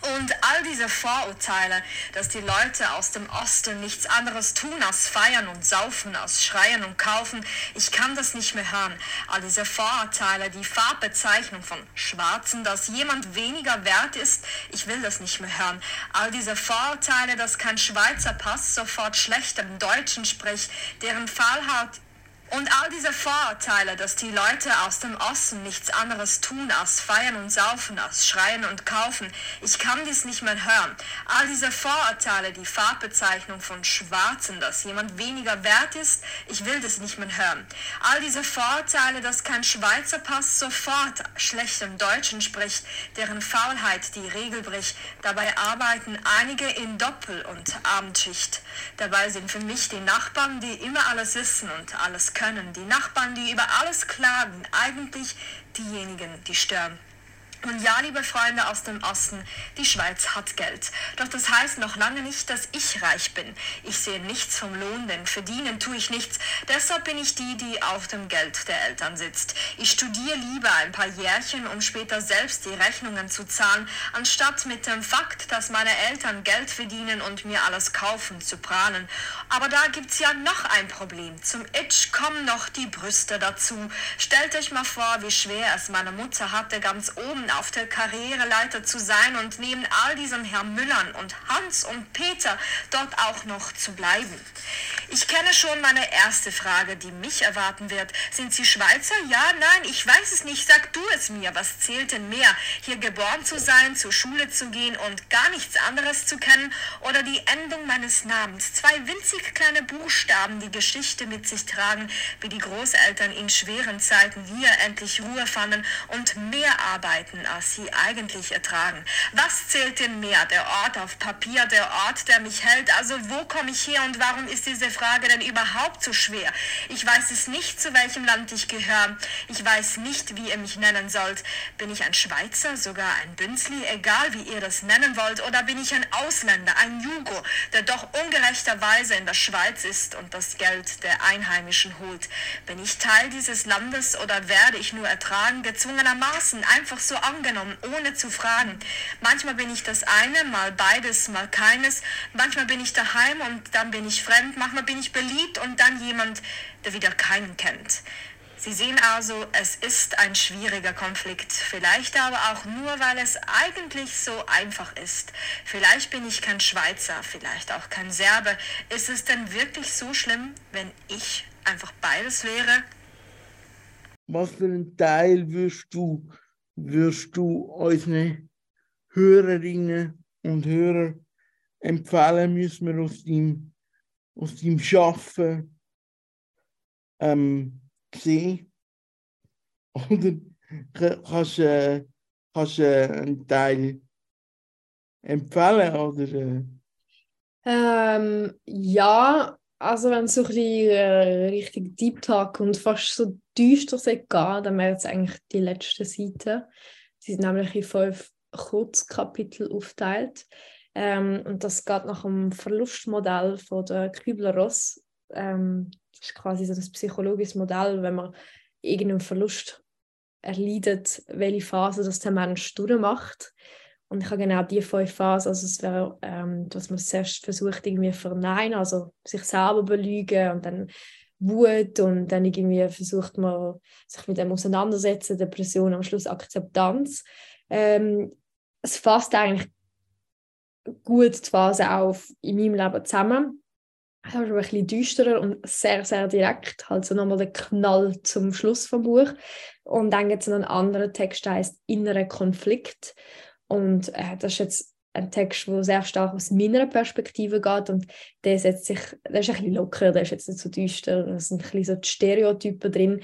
Und all diese Vorurteile, dass die Leute aus dem Osten nichts anderes tun als feiern und saufen, als schreien und kaufen, ich kann das nicht mehr hören. All diese Vorurteile, die Farbbezeichnung von Schwarzen, dass jemand weniger wert ist, ich will das nicht mehr hören. All diese Vorurteile, dass kein Schweizer Pass sofort schlecht im Deutschen spricht, deren Fall hat und all diese Vorurteile, dass die Leute aus dem Osten nichts anderes tun als feiern und saufen, als schreien und kaufen, ich kann dies nicht mehr hören. All diese Vorurteile, die Farbbezeichnung von Schwarzen, dass jemand weniger wert ist, ich will das nicht mehr hören. All diese Vorurteile, dass kein Schweizer Pass sofort schlechtem Deutschen spricht, deren Faulheit die Regel bricht. Dabei arbeiten einige in Doppel- und Abendschicht. Dabei sind für mich die Nachbarn, die immer alles wissen und alles können. Die Nachbarn, die über alles klagen, eigentlich diejenigen, die stören. Und ja, liebe Freunde aus dem Osten, die Schweiz hat Geld. Doch das heißt noch lange nicht, dass ich reich bin. Ich sehe nichts vom Lohn, denn verdienen tue ich nichts. Deshalb bin ich die, die auf dem Geld der Eltern sitzt. Ich studiere lieber ein paar Jährchen, um später selbst die Rechnungen zu zahlen, anstatt mit dem Fakt, dass meine Eltern Geld verdienen und mir alles kaufen, zu prahlen. Aber da gibt's ja noch ein Problem. Zum Itch kommen noch die Brüste dazu. Stellt euch mal vor, wie schwer es meine Mutter hatte, ganz oben auf der Karriereleiter zu sein und neben all diesen Herrn Müllern und Hans und Peter dort auch noch zu bleiben. Ich kenne schon meine erste Frage, die mich erwarten wird. Sind Sie Schweizer? Ja, nein, ich weiß es nicht. Sag du es mir. Was zählt denn mehr? Hier geboren zu sein, zur Schule zu gehen und gar nichts anderes zu kennen oder die Endung meines Namens? Zwei winzig kleine Buchstaben, die Geschichte mit sich tragen, wie die Großeltern in schweren Zeiten hier endlich Ruhe fanden und mehr arbeiten, als sie eigentlich ertragen. Was zählt denn mehr? Der Ort auf Papier, der Ort, der mich hält? Also wo komme ich her und warum ist diese Frage denn überhaupt so schwer? Ich weiß es nicht, zu welchem Land ich gehöre. Ich weiß nicht, wie ihr mich nennen sollt. Bin ich ein Schweizer, sogar ein Bünzli, egal wie ihr das nennen wollt, oder bin ich ein Ausländer, ein Jugo, der doch ungerechterweise in der Schweiz ist und das Geld der Einheimischen holt? Bin ich Teil dieses Landes oder werde ich nur ertragen, gezwungenermaßen, einfach so angenommen, ohne zu fragen? Manchmal bin ich das eine, mal beides, mal keines. Manchmal bin ich daheim und dann bin ich fremd. Manchmal bin ich beliebt und dann jemand, der wieder keinen kennt. Sie sehen also, es ist ein schwieriger Konflikt, vielleicht aber auch nur, weil es eigentlich so einfach ist. Vielleicht bin ich kein Schweizer, vielleicht auch kein Serbe. Ist es denn wirklich so schlimm, wenn ich einfach beides wäre? Was für einen Teil wirst du, wirst du unseren Hörerinnen und Hörer empfehlen, müssen wir aus dem, aus dem Schaffen ähm, sehen? Oder ka- kannst du äh, äh, einen Teil empfehlen? Oder, äh, Ähm, ja, also wenn es so ein bisschen äh, Richtung Deep Talk und fast so düster geht, dann wären es eigentlich die letzten Seiten. Sie sind nämlich in fünf Kurzkapitel aufgeteilt. Ähm, und das geht nach dem Verlustmodell von der Kübler-Ross. Ähm, das ist quasi so das psychologische Modell, wenn man irgendeinen Verlust erleidet, welche Phase das der Mensch durchmacht. Und ich habe genau die fünf Phasen, also es wäre, ähm, dass man zuerst versucht, irgendwie verneinen, also sich selber belügen und dann Wut und dann irgendwie versucht man, sich mit dem auseinandersetzen, Depression, am Schluss Akzeptanz. Ähm, es fasst eigentlich gut die Phase auf in meinem Leben zusammen. Es aber ein bisschen düsterer und sehr, sehr direkt. Halt so nochmal der Knall zum Schluss vom Buch. Und dann gibt es einen anderen Text, der heißt Innerer Konflikt. Und äh, das ist jetzt ein Text, der sehr stark aus meiner Perspektive geht und der setzt sich, der ist ein bisschen locker, der ist jetzt nicht so düster, da sind ein bisschen so die Stereotypen drin,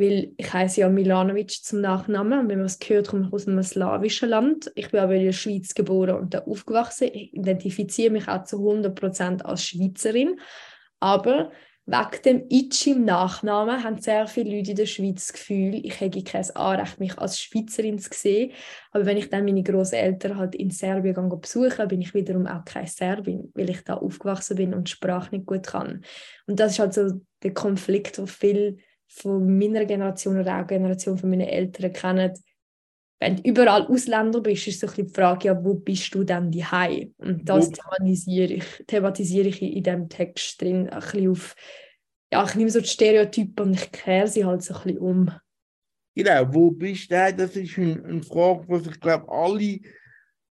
weil ich heiße ja Milanovic zum Nachnamen. Und wenn man es hört, komme ich aus einem slawischen Land. Ich bin aber in der Schweiz geboren und da aufgewachsen. Ich identifiziere mich auch zu 100% als Schweizerin. Aber wegen dem Itch im Nachnamen haben sehr viele Leute in der Schweiz das Gefühl, ich hätte kein Anrecht, mich als Schweizerin zu sehen. Aber wenn ich dann meine Großeltern halt in Serbien besuche, bin ich wiederum auch keine Serbin, weil ich da aufgewachsen bin und die Sprache nicht gut kann. Und das ist halt so der Konflikt, den viele von meiner Generation oder auch Generation von meinen Eltern kennen, wenn du überall Ausländer bist, ist so ein die Frage, ja, wo bist du denn daheim? Und das thematisiere ich, thematisiere ich in diesem Text drin, ein bisschen auf, ja, ich nehme so die Stereotypen und ich kehre sie halt so ein bisschen um. Genau, wo bist du? Das ist eine, eine Frage, die sich, glaube alle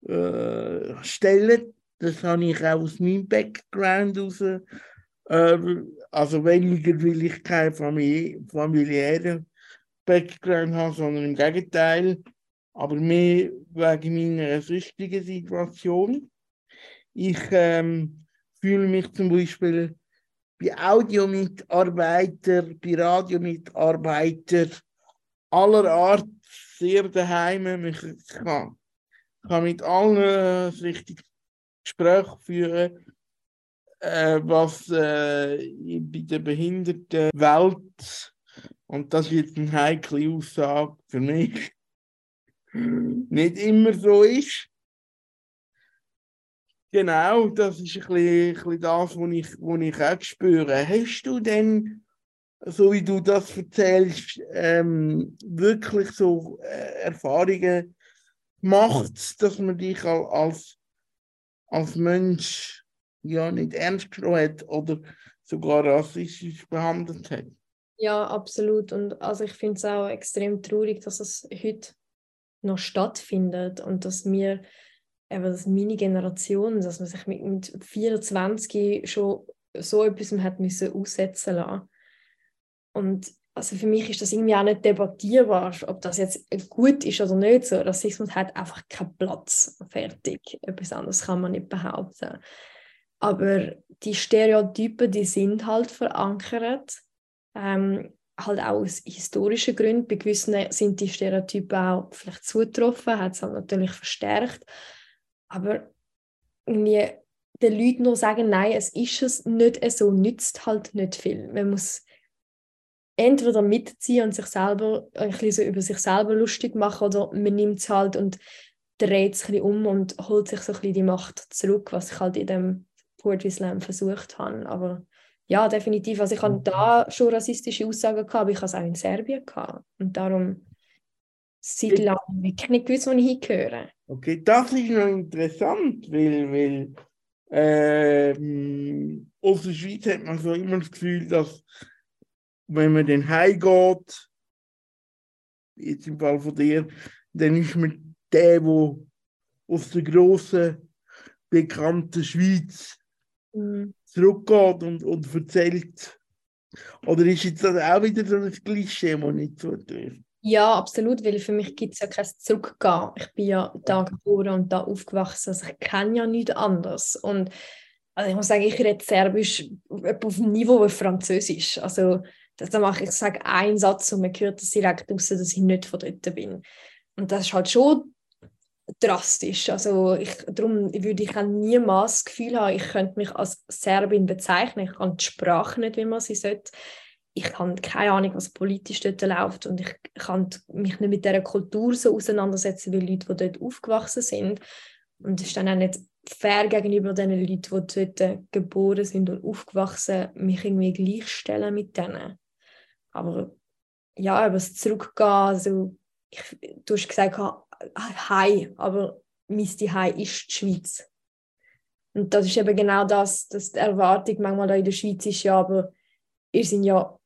äh, stellen. Das habe ich auch aus meinem Background heraus ähm, also weniger, weil ich keinen Familie, familiären Background habe, sondern im Gegenteil. Aber mehr wegen meiner süchtigen Situation. Ich ähm, fühle mich zum Beispiel bei Audiomitarbeitern, bei Radiomitarbeitern aller Art sehr daheim. Ich kann, kann mit allen ein richtiges Gespräch führen äh, was äh, bei der Behindertenwelt, und das ist jetzt eine heikle Aussage für mich, nicht immer so ist. Genau, das ist ein bisschen, ein bisschen das, was ich, was ich auch spüre. Hast du denn, so wie du das erzählst, ähm, wirklich so äh, Erfahrungen gemacht, dass man dich als, als Mensch ja nicht ernst genommen hat oder sogar rassistisch behandelt hat. Ja, absolut. Und also ich finde es auch extrem traurig, dass es heute noch stattfindet und dass wir, eben dass meine Generation, dass man sich mit, mit 24 schon so etwas hat müssen aussetzen lassen. Und also für mich ist das irgendwie auch nicht debattierbar, ob das jetzt gut ist oder nicht. So, Rassismus hat einfach keinen Platz. Fertig. Etwas anderes kann man nicht behaupten. Aber die Stereotypen, die sind halt verankert. Ähm, halt auch aus historischen Gründen. Bei gewissen sind die Stereotypen auch vielleicht zugetroffen, hat es halt natürlich verstärkt. Aber irgendwie den Leuten nur sagen, nein, es ist es nicht so, nützt halt nicht viel. Man muss entweder mitziehen und sich selber ein bisschen so über sich selber lustig machen oder man nimmt es halt und dreht es ein bisschen um und holt sich so ein bisschen die Macht zurück, was ich halt in dem Poetry Slam versucht habe. Aber ja, definitiv. Also ich habe mhm. da schon rassistische Aussagen gehabt, aber ich habe es auch in Serbien gehabt. Und darum seit langem wirklich nicht gewusst, wo ich hingehöre. Okay, das ist noch interessant, weil, weil ähm, aus der Schweiz hat man so immer das Gefühl, dass wenn man den heimgeht, jetzt im Fall von dir, dann ist man der, der aus der grossen, bekannten Schweiz mhm. Zurückgeht und, und erzählt. Oder ist jetzt das auch wieder so ein Klischee, das nicht zutrifft? Ja, absolut, weil für mich gibt es ja kein Zurückgehen. Ich bin ja da geboren und da aufgewachsen, also ich kenne ja nichts anderes. Und also ich muss sagen, ich rede Serbisch auf dem Niveau wie Französisch. Also das mache ich, ich sage einen Satz und man hört das direkt raus, dass ich nicht von dort bin. Und das ist halt schon drastisch. Also ich, darum würde ich auch niemals das Gefühl haben, ich könnte mich als Serbin bezeichnen. Ich kann die Sprache nicht, wie man sie sollte. Ich habe keine Ahnung, was politisch dort läuft und ich kann mich nicht mit dieser Kultur so auseinandersetzen wie Leute, die dort aufgewachsen sind. Und es ist dann auch nicht fair gegenüber den Leuten, die dort geboren sind und aufgewachsen, mich irgendwie gleichstellen mit denen. Aber ja, aber das Zurückgehen, also ich, du hast gesagt, Hai, aber mein Hai ist die Schweiz. Und das ist eben genau das, dass die Erwartung manchmal da in der Schweiz ist, ja, aber ihr seid ja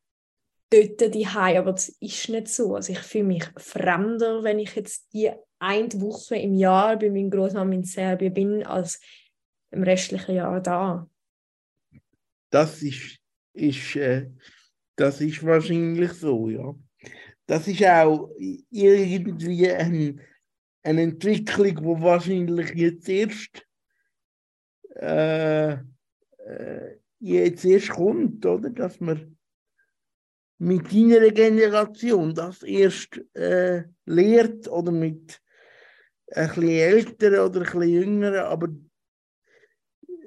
dort die Hai, aber das ist nicht so. Also ich fühle mich fremder, wenn ich jetzt die eine Woche im Jahr bei meinem Großmann in Serbien bin, als im restlichen Jahr da. Das ist, ist, äh, das ist wahrscheinlich so, ja. Das ist auch irgendwie ein eine Entwicklung, die wahrscheinlich jetzt erst, äh, äh, jetzt erst kommt, oder? Dass man mit deiner Generation das erst äh, lehrt oder mit ein bisschen älteren oder ein bisschen jüngeren, aber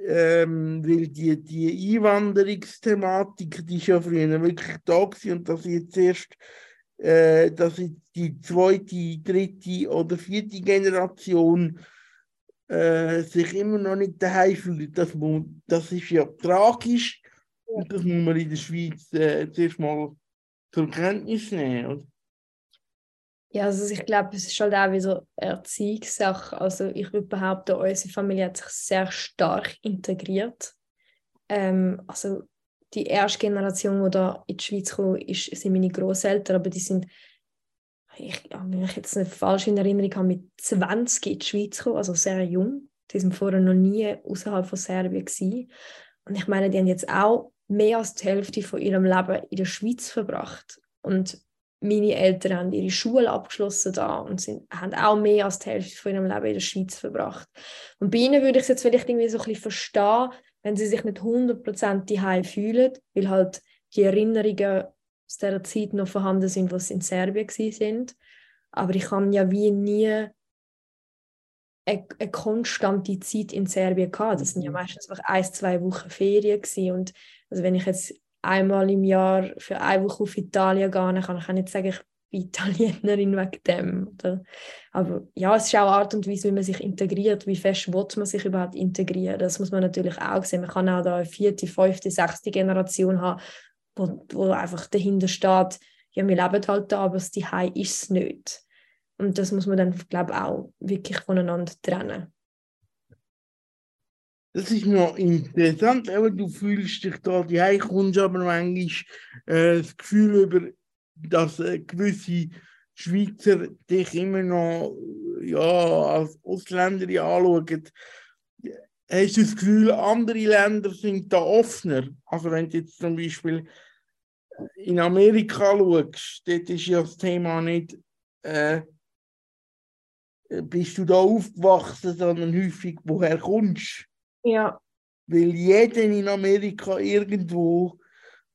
ähm, weil die, die Einwanderungsthematik, die ist ja früher wirklich da gewesen und dass jetzt erst äh, dass die zweite, dritte oder vierte Generation äh, sich immer noch nicht daheim fühlt. Das, das ist ja tragisch und das muss man in der Schweiz äh, zuerst mal zur Kenntnis nehmen. Oder? Ja, also ich glaube, es ist halt auch wieder Erziehungssache. Also ich würde behaupten, unsere Familie hat sich sehr stark integriert. Ähm, also die erste Generation, die da in die Schweiz kam, ist, sind meine Großeltern, aber die sind, ich, wenn ich jetzt eine falsche Erinnerung habe, mit 20 in die Schweiz gekommen, also sehr jung. Die sind vorher noch nie außerhalb von Serbien gewesen. Und ich meine, die haben jetzt auch mehr als die Hälfte von ihrem Leben in der Schweiz verbracht. Und meine Eltern haben ihre Schule abgeschlossen da und sind, haben auch mehr als die Hälfte von ihrem Leben in der Schweiz verbracht. Und bei ihnen würde ich es jetzt vielleicht irgendwie so ein bisschen verstehen, wenn sie sich nicht 100% daheim fühlen, weil halt die Erinnerungen aus dieser Zeit noch vorhanden sind, sie in Serbien sind. Aber ich habe ja wie nie eine, eine konstante Zeit in Serbien gehabt. Das sind ja mhm. meistens einfach ein, zwei Wochen Ferien gewesen. und also wenn ich jetzt einmal im Jahr für eine Woche auf Italien gehe, dann kann ich auch nicht sagen, ich Italienerin wegen dem. Oder? Aber ja, es ist auch Art und Weise, wie man sich integriert, wie fest will man sich überhaupt integrieren. Das muss man natürlich auch sehen. Man kann auch da eine vierte, fünfte, sechste Generation haben, wo, wo einfach dahinter steht, ja, wir leben halt da, aber das Zuhause ist es nicht. Und das muss man dann, glaube ich, auch wirklich voneinander trennen. Das ist noch interessant, aber du fühlst dich da, die kommst aber manchmal äh, das Gefühl über, dass äh, gewisse Schweizer dich immer noch ja, als Ausländer anschauen. Hast du das Gefühl, andere Länder sind da offener? Also wenn du jetzt zum Beispiel in Amerika schaust, dort ist ja das Thema nicht, äh, bist du da aufgewachsen, sondern häufig, woher kommst Ja. Weil jeder in Amerika irgendwo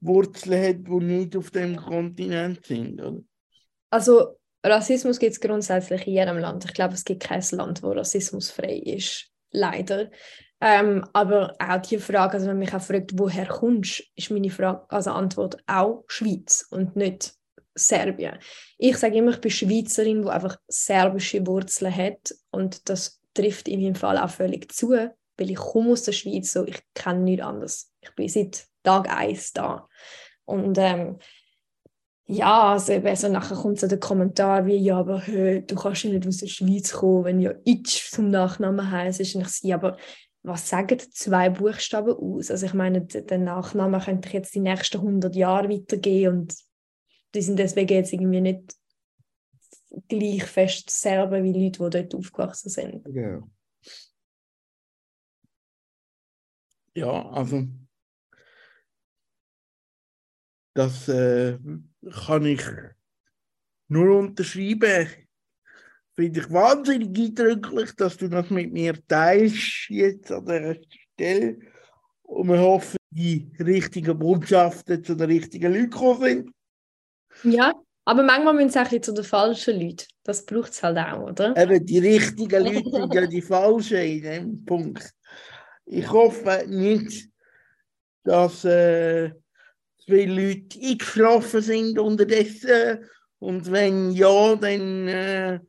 Wurzeln hat, die nicht auf dem Kontinent sind. Oder? Also Rassismus gibt es grundsätzlich in jedem Land. Ich glaube, es gibt kein Land, wo Rassismus frei ist. Leider. Ähm, aber auch die Frage, also wenn mich auch fragt, woher kommst, ist meine Frage, also Antwort auch Schweiz und nicht Serbien. Ich sage immer, ich bin Schweizerin, die einfach serbische Wurzeln hat und das trifft in meinem Fall auch völlig zu, weil ich komme aus der Schweiz, so ich kenne nichts anderes. Ich bin seit Tag 1 da. Und ähm, ja, also, also nachher kommt so der Kommentar wie, ja, aber hey, du kannst ja nicht aus der Schweiz kommen, wenn ja Itch zum Nachnamen heisst. Und ich sage, aber was sagen zwei Buchstaben aus? Also ich meine, den Nachnamen könnte ich jetzt die nächsten 100 Jahre weitergeben und die sind deswegen jetzt irgendwie nicht gleich fest selber wie Leute, die dort aufgewachsen sind. Ja, ja also das äh, kann ich nur unterschreiben. Finde ich wahnsinnig eindrücklich, dass du das mit mir teilst jetzt an der Stelle. Und wir hoffen, die richtigen Botschaften zu den richtigen Leuten gekommen sind. Ja, aber manchmal müssen es auch zu den falschen Leuten. Das braucht es halt auch, oder? Eben, die richtigen Leute sind ja die falschen in dem Punkt. Ich hoffe nicht, dass äh, viele Leute eingeschlafen sind unterdessen. Und wenn ja, dann äh,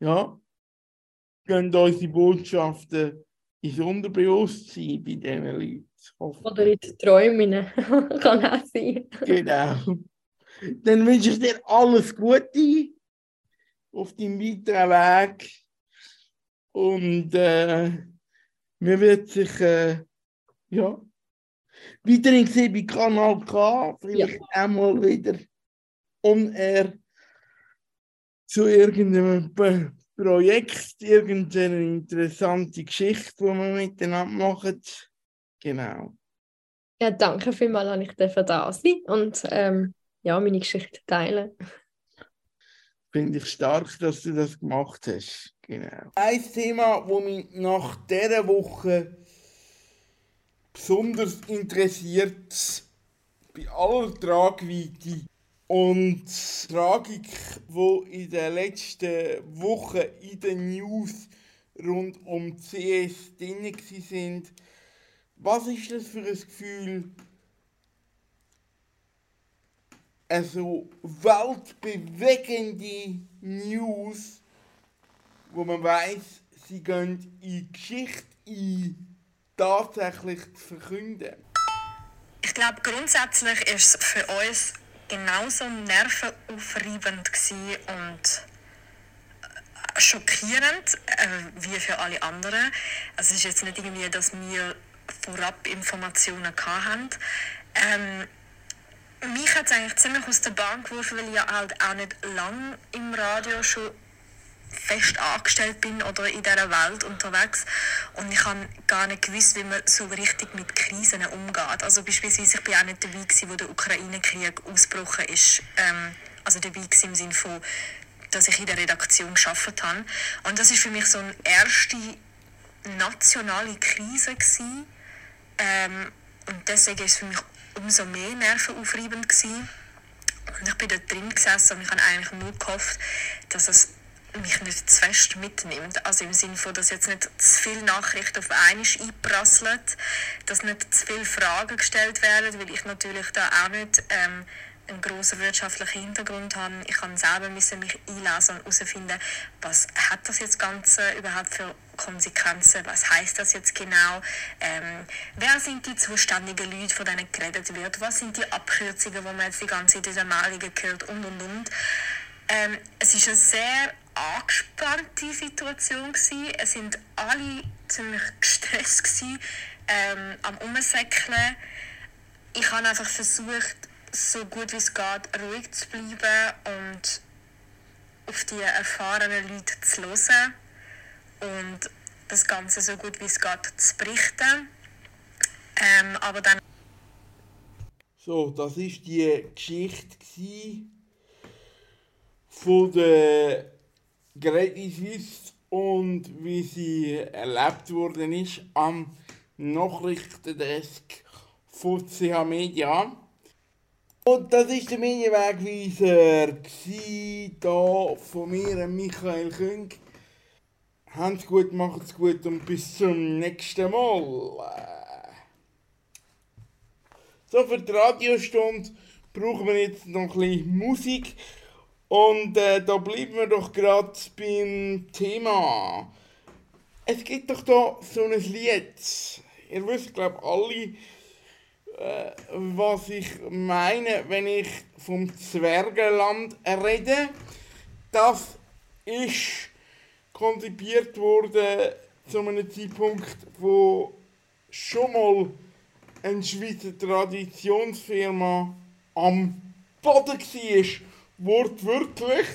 ja, gehen unsere Botschaften ins Unterbewusstsein bei diesen Leuten. Oder in den Träumen. [laughs] Kann auch sein. Genau. Dann wünsche ich dir alles Gute auf deinem weiteren Weg. Und äh, mir wird sich äh, ja, weiterhin gesehen bei Kanal K, vielleicht ja. einmal wieder on air zu irgendeinem Projekt, irgendeine interessante Geschichte, die wir miteinander machen. Genau. Ja, danke vielmals, dass ich da sein und ähm, ja, meine Geschichte teilen. Finde ich stark, dass du das gemacht hast. Genau. Ein Thema, das mich nach dieser Woche besonders interessiert, bei aller Tragweite und Tragik, wo in den letzten Wochen in den News rund um CS drin sind. Was ist das für ein Gefühl? Also weltbewegende News, wo man weiß, sie gehen in die Geschichte ein, tatsächlich zu verkünden. Ich glaube, grundsätzlich ist es für uns genauso nervenaufreibend und äh, schockierend äh, wie für alle anderen. Also es ist jetzt nicht irgendwie, dass wir vorab Informationen hatten. Ähm, mich hat es eigentlich ziemlich aus der Bahn geworfen, weil ich ja halt auch nicht lang im Radio schon fest angestellt bin oder in dieser Welt unterwegs und ich habe gar nicht gewusst, wie man so richtig mit Krisen umgeht. Also beispielsweise, ich bin auch nicht dabei gewesen, wo der Ukraine-Krieg ausgebrochen ist. Ähm, also dabei gewesen im Sinne von, dass ich in der Redaktion geschafft habe. Und das ist für mich so eine erste nationale Krise gewesen. Ähm, und deswegen ist es für mich umso mehr nervenaufreibend gewesen. Und ich bin dort drin gesessen und ich habe eigentlich nur gehofft, dass es mich nicht zu fest mitnimmt. Also im Sinne von, dass jetzt nicht zu viele Nachrichten auf einmal einprasseln, dass nicht zu viele Fragen gestellt werden, weil ich natürlich da auch nicht ähm, einen grossen wirtschaftlichen Hintergrund habe. Ich kann selber müssen mich einlesen und herausfinden, was hat das jetzt Ganze überhaupt für Konsequenzen, was heißt das jetzt genau, ähm, wer sind die zuständigen Leute, von denen geredet wird, was sind die Abkürzungen, die man jetzt die ganze Zeit in dieser Meldungen gehört und und und. Ähm, es ist eine sehr angespannte Situation gewesen. Es sind alle ziemlich gestresst gewesen, ähm, am Umsäckeln. Ich habe einfach versucht, so gut wie es geht, ruhig zu bleiben und auf die erfahrenen Leute zu hören und das Ganze so gut wie es geht zu berichten. Ähm, aber dann so, das ist die Geschichte von der Credit Suisse und wie sie erlebt worden ist am Nachrichtendesk von CH Media. Und das ist der Medienwegweiser hier von mir, Michael Küng. Habt's gut, macht's gut und bis zum nächsten Mal. So, für die Radiostunde brauchen wir jetzt noch ein bisschen Musik. Und äh, da bleiben wir doch gerade beim Thema. Es gibt doch da so ein Lied. Ihr wisst, glaube ich, alle, äh, was ich meine, wenn ich vom Zwergenland rede. Das ist konzipiert worden zu einem Zeitpunkt, wo schon mal eine Schweizer Traditionsfirma am Boden war wortwörtlich.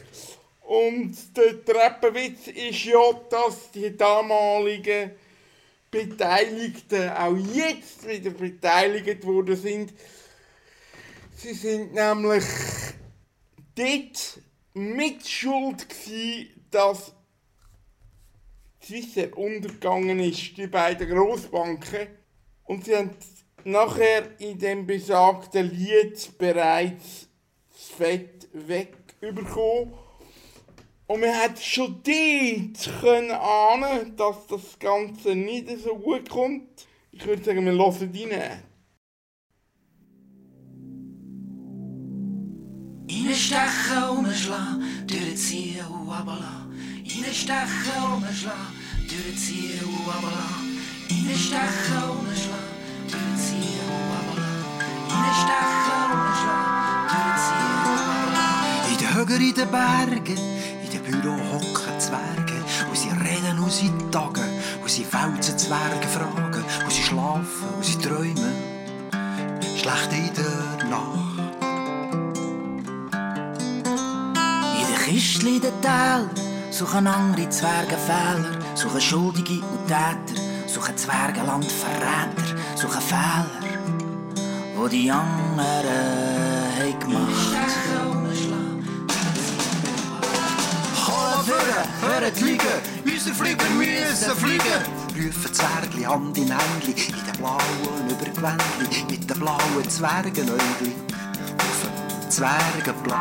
Und der Treppenwitz ist ja, dass die damaligen Beteiligten auch jetzt wieder beteiligt worden sind. Sie sind nämlich dort mitschuld gewesen, dass Swissair untergegangen ist, die beiden Großbanken. Und sie haben nachher in dem besagten Lied bereits das Fett wegbekommen. Und man hat schon dort können ahnen, dass das Ganze nicht so gut kommt. Ich würde sagen, wir hören rein. Reinstechen, umschlagen, durchziehen runterlassen. Reinstechen, umschlagen, durchziehen runterlassen. Reinstechen, umschlagen, durchziehen runterlassen. Reinstechen, Höger in den Bergen, in den Büro hocken Zwerge, wo sie reden und sie tagen, wo sie Felsen Zwerge fragen, wo sie schlafen, wo sie träumen, schlecht in der Nacht. In den Kistchen, in den Tälern, suchen andere Zwerge Fehler, suchen Schuldige und Täter, suchen Zwergenland Verräter, suchen Fehler, wo die anderen haben gemacht hören, hören Liegen, unsere Flüger müssen fliegen. Rufen Zwergli Hand in Händli, in den blauen Übergewändli, mit den blauen Zwergenäugli. Auf dem Zwergenplatz.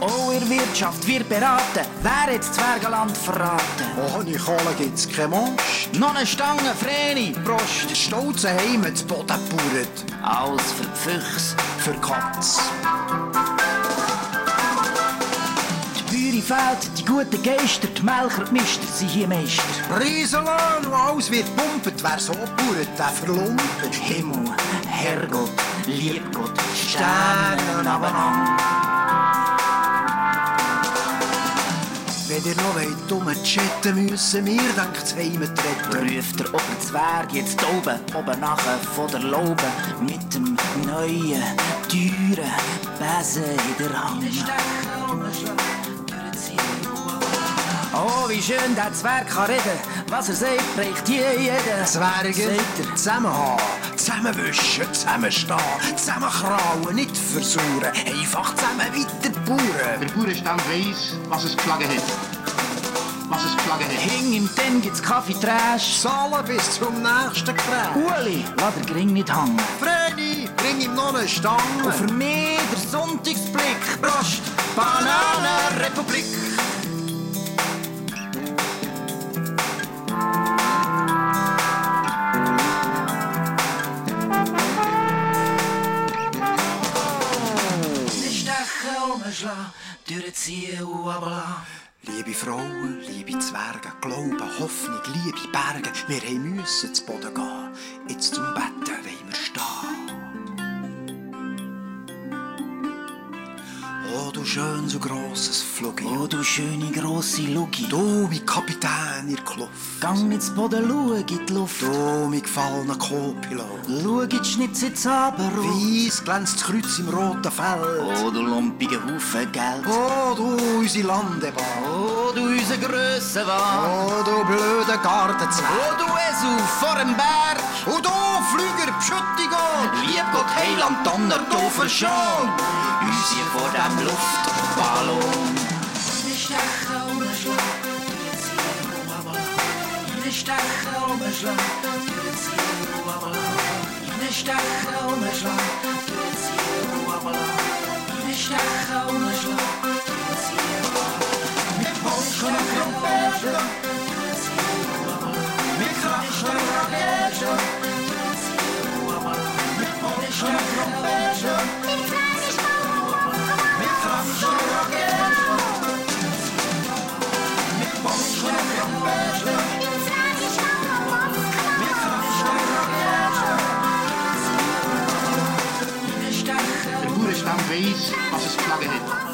Oh, der Wirtschaft wird beraten, wer jetzt Zwergenland verraten. Ohne Kohle gibt's kein Monst. Noch eine Stange, Vreni, Prost. Stolze Heime zu Boden gebaut. Alles für die Füchse, für die Katz. Fehlt, die guten Geister, die Melker, die Mister sind hier Meister. Riesenlohn, wo alles wird pumpet, wer so bauert, der verlumpet. Himmel, Herrgott, Liebgott, Sterne abeinander. Wenn ihr noch wollt, umchatten müssen wir, denkt das Heime treten. Ruft der Oberzwerg jetzt oben, oben nachher von der Laube, mit dem neuen, teuren Besen in der Hand. Oh, wie schön der Zwerg kann reden. Was er sagt, bricht je jeder. Zwerge, sagt er. Zusammenhaben, zusammenwischen, zusammenstehen, zusammenkrauen, nicht versuchen. Einfach zusammen weiter bauern. Der Bauernstand weiss, was es geschlagen hat. Was es geschlagen hat. Hing im Ten gibt's Kaffeetrash. Zahlen bis zum nächsten Crash. Uli, lass den Gring nicht hängen. Vreni, bring ihm noch eine Stange. Und für mich der Sonntagsblick. Prost, Bananenrepublik. Durchziehen und runterlassen. Liebe Frauen, liebe Zwerge, Glauben, Hoffnung, Liebe, Berge, wir müssen zu Boden gehen. Jetzt zum Betten schön so grosses Fluggi. Oh, du schöne grosse Lugi. Du, mein Kapitän, ihr Kluft. Gang ins Boden, schau in die Luft. Du, mein gefallener Co-Pilot. Schau in die ins Abendrot. Weiss glänzt das Kreuz im roten Feld. Oh, du lumpige Haufen Geld. Oh, du, unsere Landebahn. Oh, du, unser Grössenwahn. Oh, du blöde Gardenzwerg. Oh, du Esel vor dem Berg. Oh, du Flüger, Pschüttigo. Lieb Gott, Heiland, Donner, verschont. Uns hier vor dem Luftballon. Eine Stecher umschlag, jetzt hier Ruabala. Eine Stecher umschlag, jetzt hier Ruabala. Eine Stecher umschlag, jetzt hier Ruabala. Eine Stecher umschlag, jetzt hier Ruabala. Mit Polschen und Trompeten, jetzt hier Ruabala. Mit Kraschen und Raketen, jetzt hier Ruabala. Weiss, was es geschlagen hat.